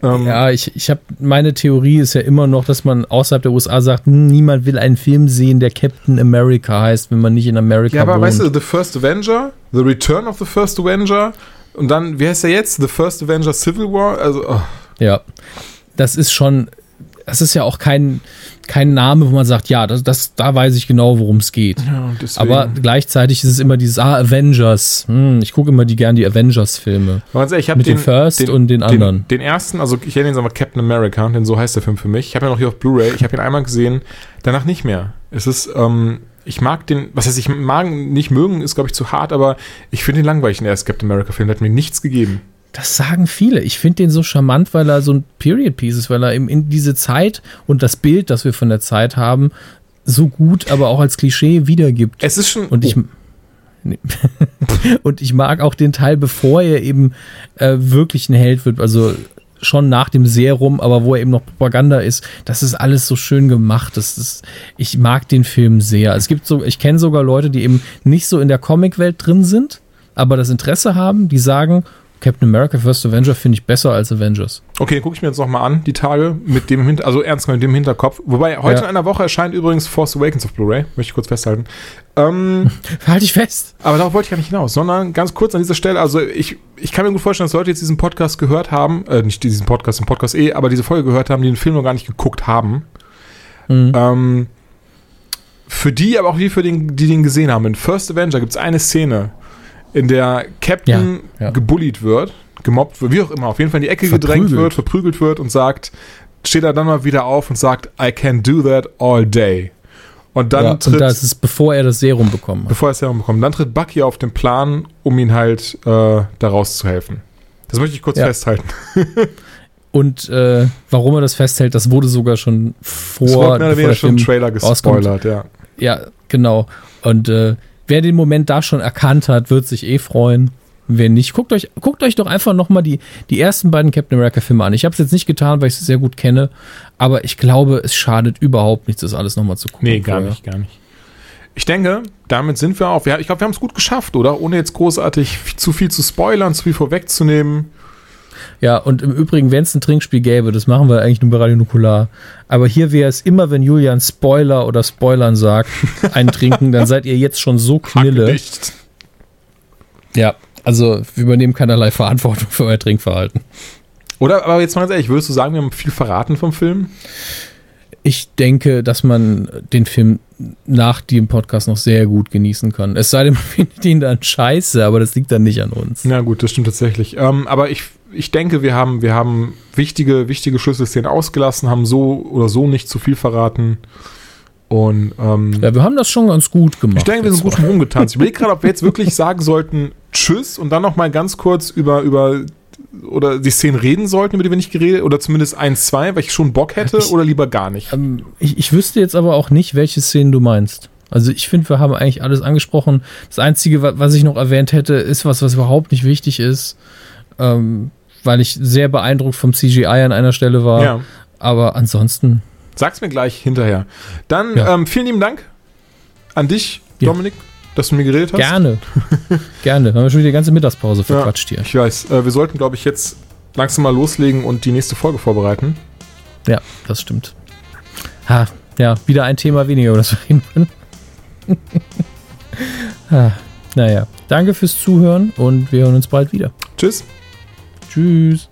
Ähm, ja, ich, ich habe, meine Theorie ist ja immer noch, dass man außerhalb der USA sagt, hm, niemand will einen Film sehen, der Captain America heißt, wenn man nicht in Amerika Ja, aber wohnt. weißt du, The First Avenger, The Return of the First Avenger und dann, wie heißt der jetzt? The First Avenger Civil War? Also, oh. Ja, das ist schon, das ist ja auch kein, kein Name, wo man sagt, ja, das, das, da weiß ich genau, worum es geht. Ja, Aber gleichzeitig ist es immer dieses Ah, Avengers. Hm, ich gucke immer die gern die Avengers-Filme. Ich habe den, den First den, und den anderen. Den, den, ersten, also ich nenne ihn aber Captain America, denn so heißt der Film für mich. Ich habe ihn noch hier auf Blu-ray. Ich habe ihn einmal gesehen, danach nicht mehr. Es ist, ähm, ich mag den, was heißt, ich mag nicht mögen, ist glaube ich zu hart, aber ich finde den langweilig, den ersten Captain America-Film, der hat mir nichts gegeben. Das sagen viele. Ich finde den so charmant, weil er so ein Period Piece ist, weil er eben in diese Zeit und das Bild, das wir von der Zeit haben, so gut, aber auch als Klischee wiedergibt. Es ist schon. Und ich, oh, Nee. und ich mag auch den Teil, bevor er eben äh, wirklich ein Held wird, also schon nach dem Serum, aber wo er eben noch Propaganda ist, das ist alles so schön gemacht. Das ist, ich mag den Film sehr. Es gibt so, ich kenne sogar Leute, die eben nicht so in der Comicwelt drin sind, aber das Interesse haben, die sagen, Captain America First Avenger finde ich besser als Avengers. Okay, gucke ich mir jetzt nochmal an, die Tage, mit dem Hinter also ernst mit dem Hinterkopf. Wobei, heute Ja. in einer Woche erscheint übrigens Force Awakens auf Blu-ray, möchte ich kurz festhalten. Ähm, Halte ich fest. aber darauf wollte ich gar nicht hinaus, sondern ganz kurz an dieser Stelle, also ich, ich kann mir gut vorstellen, dass Leute jetzt diesen Podcast gehört haben, äh, nicht diesen Podcast, den Podcast eh, aber diese Folge gehört haben, die den Film noch gar nicht geguckt haben. Mhm. Ähm, für die, aber auch die, für den, die den gesehen haben. In First Avenger gibt es eine Szene, in der Captain Ja, ja. gebullied wird, gemobbt wird, wie auch immer, auf jeden Fall in die Ecke gedrängt Verprügelt. wird, verprügelt wird und sagt, steht er dann mal wieder auf und sagt, I can do that all day. Und dann ja, tritt, und das ist bevor er das Serum bekommen hat. bevor er es herumbekommt, dann tritt Bucky auf den Plan, um ihn halt äh, da rauszuhelfen. Das möchte ich kurz festhalten. Und äh, warum er das festhält, das wurde sogar schon vor, Es wurde mehr oder weniger schon im Trailer rauskommt. gespoilert, ja. Ja, genau. Und äh, wer den Moment da schon erkannt hat, wird sich eh freuen. Wer nicht, guckt euch, guckt euch doch einfach nochmal die, die ersten beiden Captain America-Filme an. Ich habe es jetzt nicht getan, weil ich sie sehr gut kenne, aber ich glaube, es schadet überhaupt nichts, das alles nochmal zu gucken. Nee, gar vorher. nicht, gar nicht. Ich denke, damit sind wir auch. Ich glaube, wir haben es gut geschafft, oder? Ohne jetzt großartig zu viel zu spoilern, zu viel vorwegzunehmen. Ja, und im Übrigen, wenn es ein Trinkspiel gäbe, das machen wir eigentlich nur bei Radio Nukular. Aber hier wäre es immer, wenn Julian Spoiler oder Spoilern sagt, ein Trinken, dann seid ihr jetzt schon so knille. Ja, also wir übernehmen keinerlei Verantwortung für euer Trinkverhalten. Oder, aber jetzt mal ganz ehrlich, würdest du sagen, wir haben viel verraten vom Film? Ich denke, dass man den Film nach dem Podcast noch sehr gut genießen kann. Es sei denn, man findet ihn dann scheiße, aber das liegt dann nicht an uns. Na gut, das stimmt tatsächlich. Ähm, aber ich, ich denke, wir haben, wir haben wichtige, wichtige Schlüsselszenen ausgelassen, haben so oder so nicht zu viel verraten. Und ähm, Ja, wir haben das schon ganz gut gemacht. ich denke, wir sind gut rumgetanzt. Ich überlege gerade, ob wir jetzt wirklich sagen sollten Tschüss und dann noch mal ganz kurz über, über oder die Szenen reden sollten, über die wir nicht geredet oder zumindest ein, zwei, weil ich schon Bock hätte Ich- oder lieber gar nicht. Ähm, ich, ich wüsste jetzt aber auch nicht, welche Szenen du meinst. Also ich finde, wir haben eigentlich alles angesprochen. Das Einzige, wa- was ich noch erwähnt hätte, ist was, was überhaupt nicht wichtig ist, ähm, weil ich sehr beeindruckt vom CGI an einer Stelle war. Ja. Aber ansonsten, Sag's mir gleich hinterher. Dann Ja. ähm, vielen lieben Dank an dich, Ja. Dominik, dass du mir geredet hast. gerne. gerne. Haben wir schon wieder die ganze Mittagspause verquatscht hier. Ich weiß. Äh, wir sollten, glaube ich, jetzt langsam mal loslegen und die nächste Folge vorbereiten. Ja, das stimmt. Ha, ja, wieder ein Thema weniger, über das wir reden können. naja, danke fürs Zuhören und wir hören uns bald wieder. Tschüss. Tschüss.